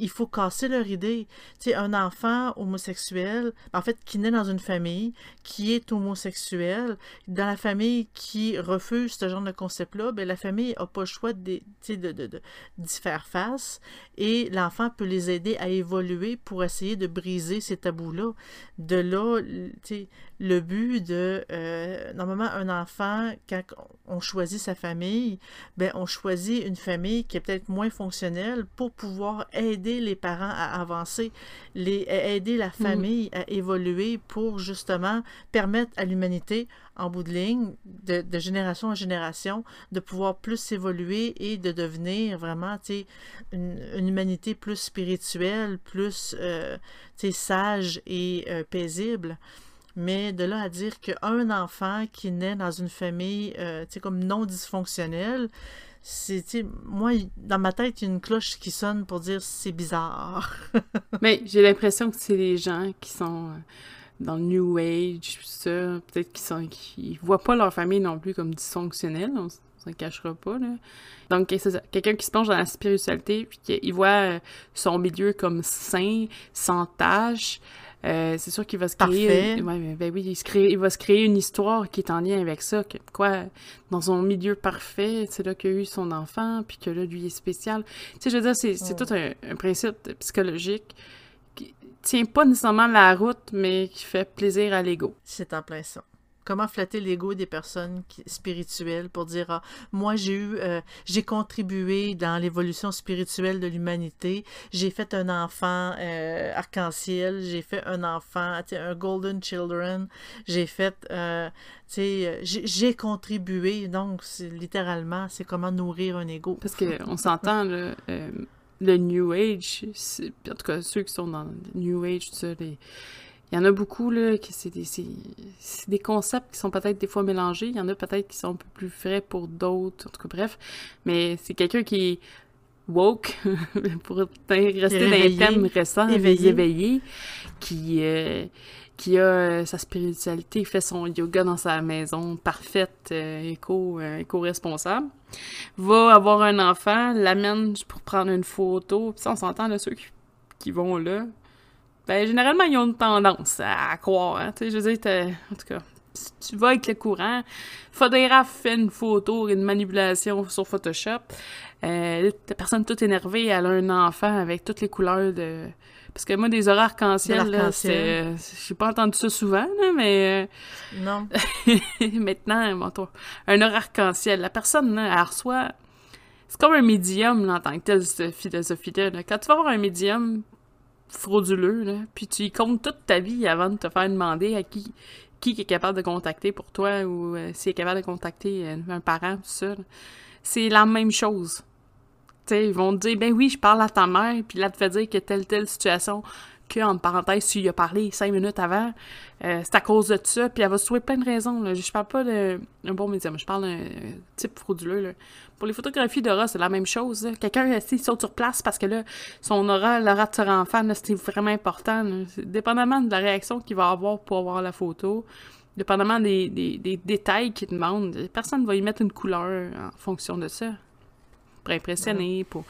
il faut casser leur idée. Tu sais, un enfant homosexuel, en fait, qui naît dans une famille qui est homosexuelle, dans la famille qui refuse ce genre de concept-là, ben, la famille n'a pas le choix de, de, de, de, d'y faire face et l'enfant peut les aider à évoluer pour essayer de briser ces tabous-là. De là, tu sais, le but de... Euh, normalement, un enfant, quand on choisit sa famille, ben, on choisit une famille qui est peut-être moins fonctionnelle pour pouvoir aider les parents à avancer, les, aider la famille à évoluer pour justement permettre à l'humanité, en bout de ligne, de, de, génération en génération, de pouvoir plus évoluer et de devenir vraiment une, une humanité plus spirituelle, plus euh, sage et euh, paisible. Mais de là à dire qu'un enfant qui naît dans une famille euh, comme non dysfonctionnelle, c'est moi dans ma tête il y a une cloche qui sonne pour dire c'est bizarre. Mais j'ai l'impression que c'est les gens qui sont euh, dans le New Age, ça, peut-être qu'ils sont qui voient pas leur famille non plus comme dysfonctionnelle, on s'en cachera pas là. Donc quelqu'un qui se plonge dans la spiritualité puis voit euh, son milieu comme sain, sans tâche, euh, c'est sûr qu'il va se créer. Ouais, ben oui, il, se crée, il va se créer une histoire qui est en lien avec ça. Que, quoi, dans son milieu parfait, c'est là qu'il a eu son enfant, puis que là, lui est spécial. Tu sais, je veux dire, c'est, c'est tout un, un, principe psychologique qui tient pas nécessairement la route, mais qui fait plaisir à l'ego. C'est en plein ça. Comment flatter l'ego des personnes spirituelles pour dire ah, moi j'ai eu euh, j'ai contribué dans l'évolution spirituelle de l'humanité, j'ai fait un enfant euh, arc-en-ciel, j'ai fait un enfant, un golden children, j'ai fait euh, j'ai contribué. Donc littéralement c'est comment nourrir un ego. Parce que on s'entend le le New Age, en tout cas ceux qui sont dans le New Age, ça, les, il y en a beaucoup, là, qui c'est des, des, concepts qui sont peut-être des fois mélangés. Il y en a peut-être qui sont un peu plus frais pour d'autres. En tout cas, bref. Mais c'est quelqu'un qui est woke, pour rester dans les thèmes récents, éveillé, éveillé qui, euh, qui a euh, sa spiritualité, fait son yoga dans sa maison parfaite, euh, éco, éco-responsable, va avoir un enfant, l'amène pour prendre une photo. Puis ça, on s'entend, là, ceux qui, qui vont là, ben, généralement, ils ont une tendance à, croire. Hein, tu sais, je veux dire, en tout cas, si tu vas avec le courant, Fodera fait une photo, une manipulation sur Photoshop. Euh, la personne toute énervée, elle a un enfant avec toutes les couleurs de... Parce que moi, des horaires arc-en-ciel, c'est... J'ai pas entendu ça souvent, là, mais... Euh, non. Maintenant, bon, toi, un horaire arc-en-ciel, la personne, là, elle reçoit... C'est comme un médium, là, en tant que tel, cette philosophie-là. Quand tu vas voir un médium, frauduleux, là. Puis tu y comptes toute ta vie avant de te faire demander à qui qui est capable de contacter pour toi ou euh, s'il est capable de contacter euh, un parent, tout. C'est la même chose. sais ils vont te dire, ben oui, je parle à ta mère, puis là, te fait dire que telle, telle situation, que, en parenthèse, y as parlé cinq minutes avant, euh, c'est à cause de ça, puis elle va se trouver plein de raisons. Là. Je parle pas d'un bon médium, je parle d'un type frauduleux. Là. Pour les photographies d'aura, c'est la même chose. Quelqu'un qui saute sur place parce que là, son aura, l'aura de son enfant, c'était vraiment important. Dépendamment de la réaction qu'il va avoir pour avoir la photo, dépendamment des, des, des détails qu'il demande, personne ne va y mettre une couleur en fonction de ça. Pour impressionner, pour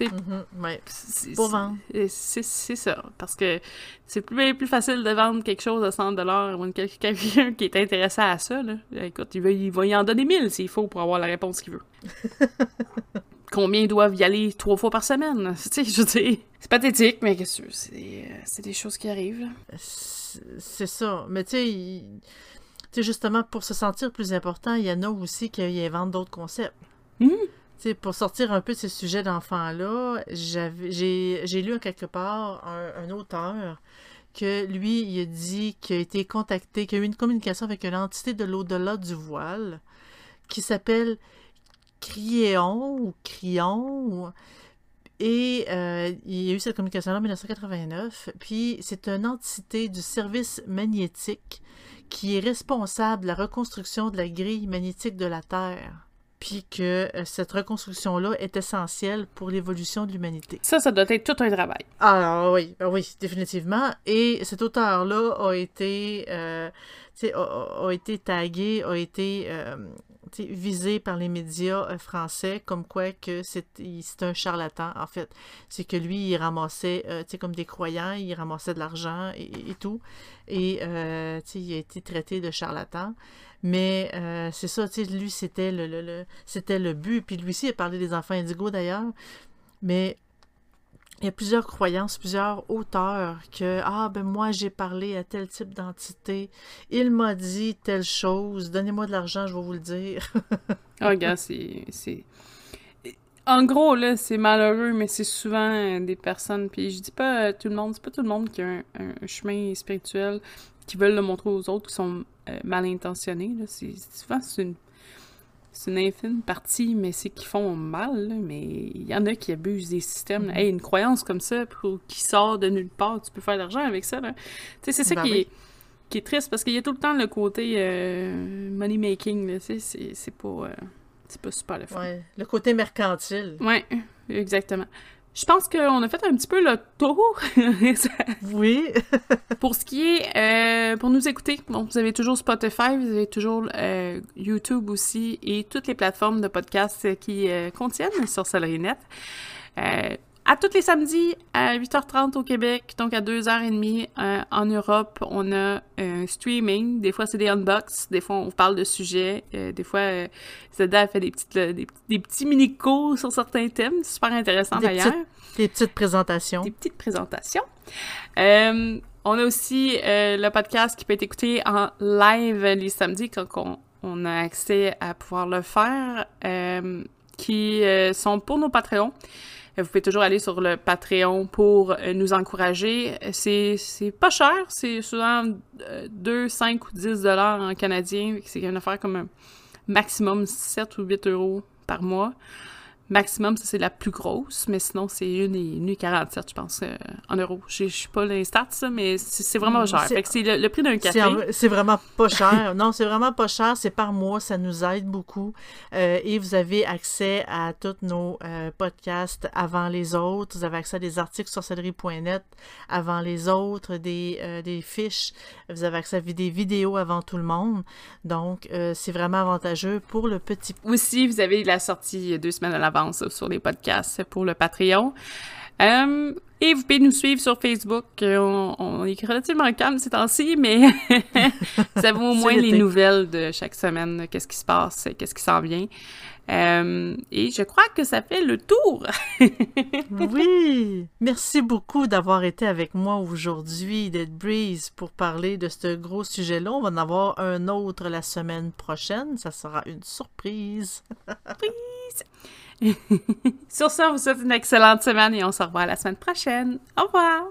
Mm-hmm. Pour vendre. C'est ça. Parce que c'est plus, plus facile de vendre quelque chose à 100 dollars à quelqu'un qui est intéressé à ça. Là. Écoute, il va, il va y en donner 1000 s'il faut pour avoir la réponse qu'il veut. Combien doivent y aller trois fois par semaine? Tu sais, je c'est pathétique, mais qu'est-ce que c'est des choses qui arrivent. C'est ça. Mais tu sais, justement, pour se sentir plus important, il y en a aussi qui inventent d'autres concepts. Mmh pour sortir un peu de ce sujet d'enfant-là, j'ai lu quelque part un, auteur que lui, il a dit qu'il a été contacté, qu'il a eu une communication avec une entité de l'au-delà du voile qui s'appelle Criéon ou Crion. Et euh, il y a eu cette communication en 1989. Puis c'est une entité du service magnétique qui est responsable de la reconstruction de la grille magnétique de la Terre. Puis que euh, cette reconstruction-là est essentielle pour l'évolution de l'humanité. Ça, ça doit être tout un travail. Ah oui, oui, définitivement. Et cet auteur-là a été, euh, a, a, été tagué, a été euh, visé par les médias français comme quoi que c'est un charlatan, en fait. C'est que lui, il ramassait, tu sais, comme des croyants, il ramassait de l'argent et, et, tout. Et, tu sais, il a été traité de charlatan. Mais euh, c'est ça, tu sais, lui, c'était le, le, le c'était le but. Puis lui aussi, il a parlé des enfants indigos, d'ailleurs. Mais il y a plusieurs croyances, plusieurs auteurs que ah ben moi j'ai parlé à tel type d'entité, il m'a dit telle chose, donnez-moi de l'argent, je vais vous le dire. oh gars, c'est c'est en gros là, c'est malheureux mais c'est souvent des personnes puis je dis pas tout le monde, c'est pas tout le monde qui a un chemin spirituel qui veulent le montrer aux autres qui sont euh, mal intentionnés là, c'est souvent c'est une c'est une infime partie, mais c'est qu'ils font mal, là, mais il y en a qui abusent des systèmes. Mm -hmm. Hey, une croyance comme ça, pour, qui sort de nulle part, tu peux faire de l'argent avec ça. C'est ça ben qui, oui. est, qui est triste, parce qu'il y a tout le temps le côté euh, money-making, c'est pas, euh, pas super le fun. Ouais, le côté mercantile. Ouais, exactement. Je pense qu'on a fait un petit peu le tour. oui. pour ce qui est, euh, pour nous écouter, donc vous avez toujours Spotify, vous avez toujours euh, YouTube aussi et toutes les plateformes de podcasts qui euh, contiennent sur. Euh, à tous les samedis à 8h30 au Québec, donc à 2h30 euh, en Europe, on a un streaming. Des fois, c'est des unbox, des fois, on parle de sujets. Euh, des fois, euh, Zeda fait des, petites, des, des, petits mini-cours sur certains thèmes. super intéressant d'ailleurs. Des petites présentations. Des petites présentations. Euh, on a aussi le podcast qui peut être écouté en live les samedis quand on, on a accès à pouvoir le faire, qui sont pour nos Patreons. Vous pouvez toujours aller sur le Patreon pour nous encourager. C'est pas cher, c'est souvent 2, 5 ou 10 dollars en canadien. C'est une affaire comme un maximum 7 ou 8 euros par mois. Maximum, ça c'est la plus grosse, mais sinon c'est une et 47, je pense, euh, en euros. Je suis pas les stats, ça, mais c'est vraiment cher. Fait que c'est le, le, prix d'un café. C'est vraiment pas cher. non, c'est vraiment pas cher. C'est par mois, ça nous aide beaucoup. Euh, et vous avez accès à tous nos euh, podcasts avant les autres. Vous avez accès à des articles sur sorcellerie.net avant les autres, des, des fiches. Vous avez accès à des vidéos avant tout le monde. Donc, c'est vraiment avantageux pour le petit. Aussi, vous avez la sortie deux semaines à l'avance sur les podcasts pour le Patreon. Euh, et vous pouvez nous suivre sur Facebook. On, on est relativement calme ces temps-ci, mais vous avez au moins les nouvelles de chaque semaine, qu'est-ce qui se passe, qu'est-ce qui s'en vient. Euh, et je crois que ça fait le tour. oui! Merci beaucoup d'avoir été avec moi aujourd'hui, Dead Breeze, pour parler de ce gros sujet-là. On va en avoir un autre la semaine prochaine. Ça sera une surprise. Sur ce, on vous souhaite une excellente semaine et on se revoit la semaine prochaine. Au revoir!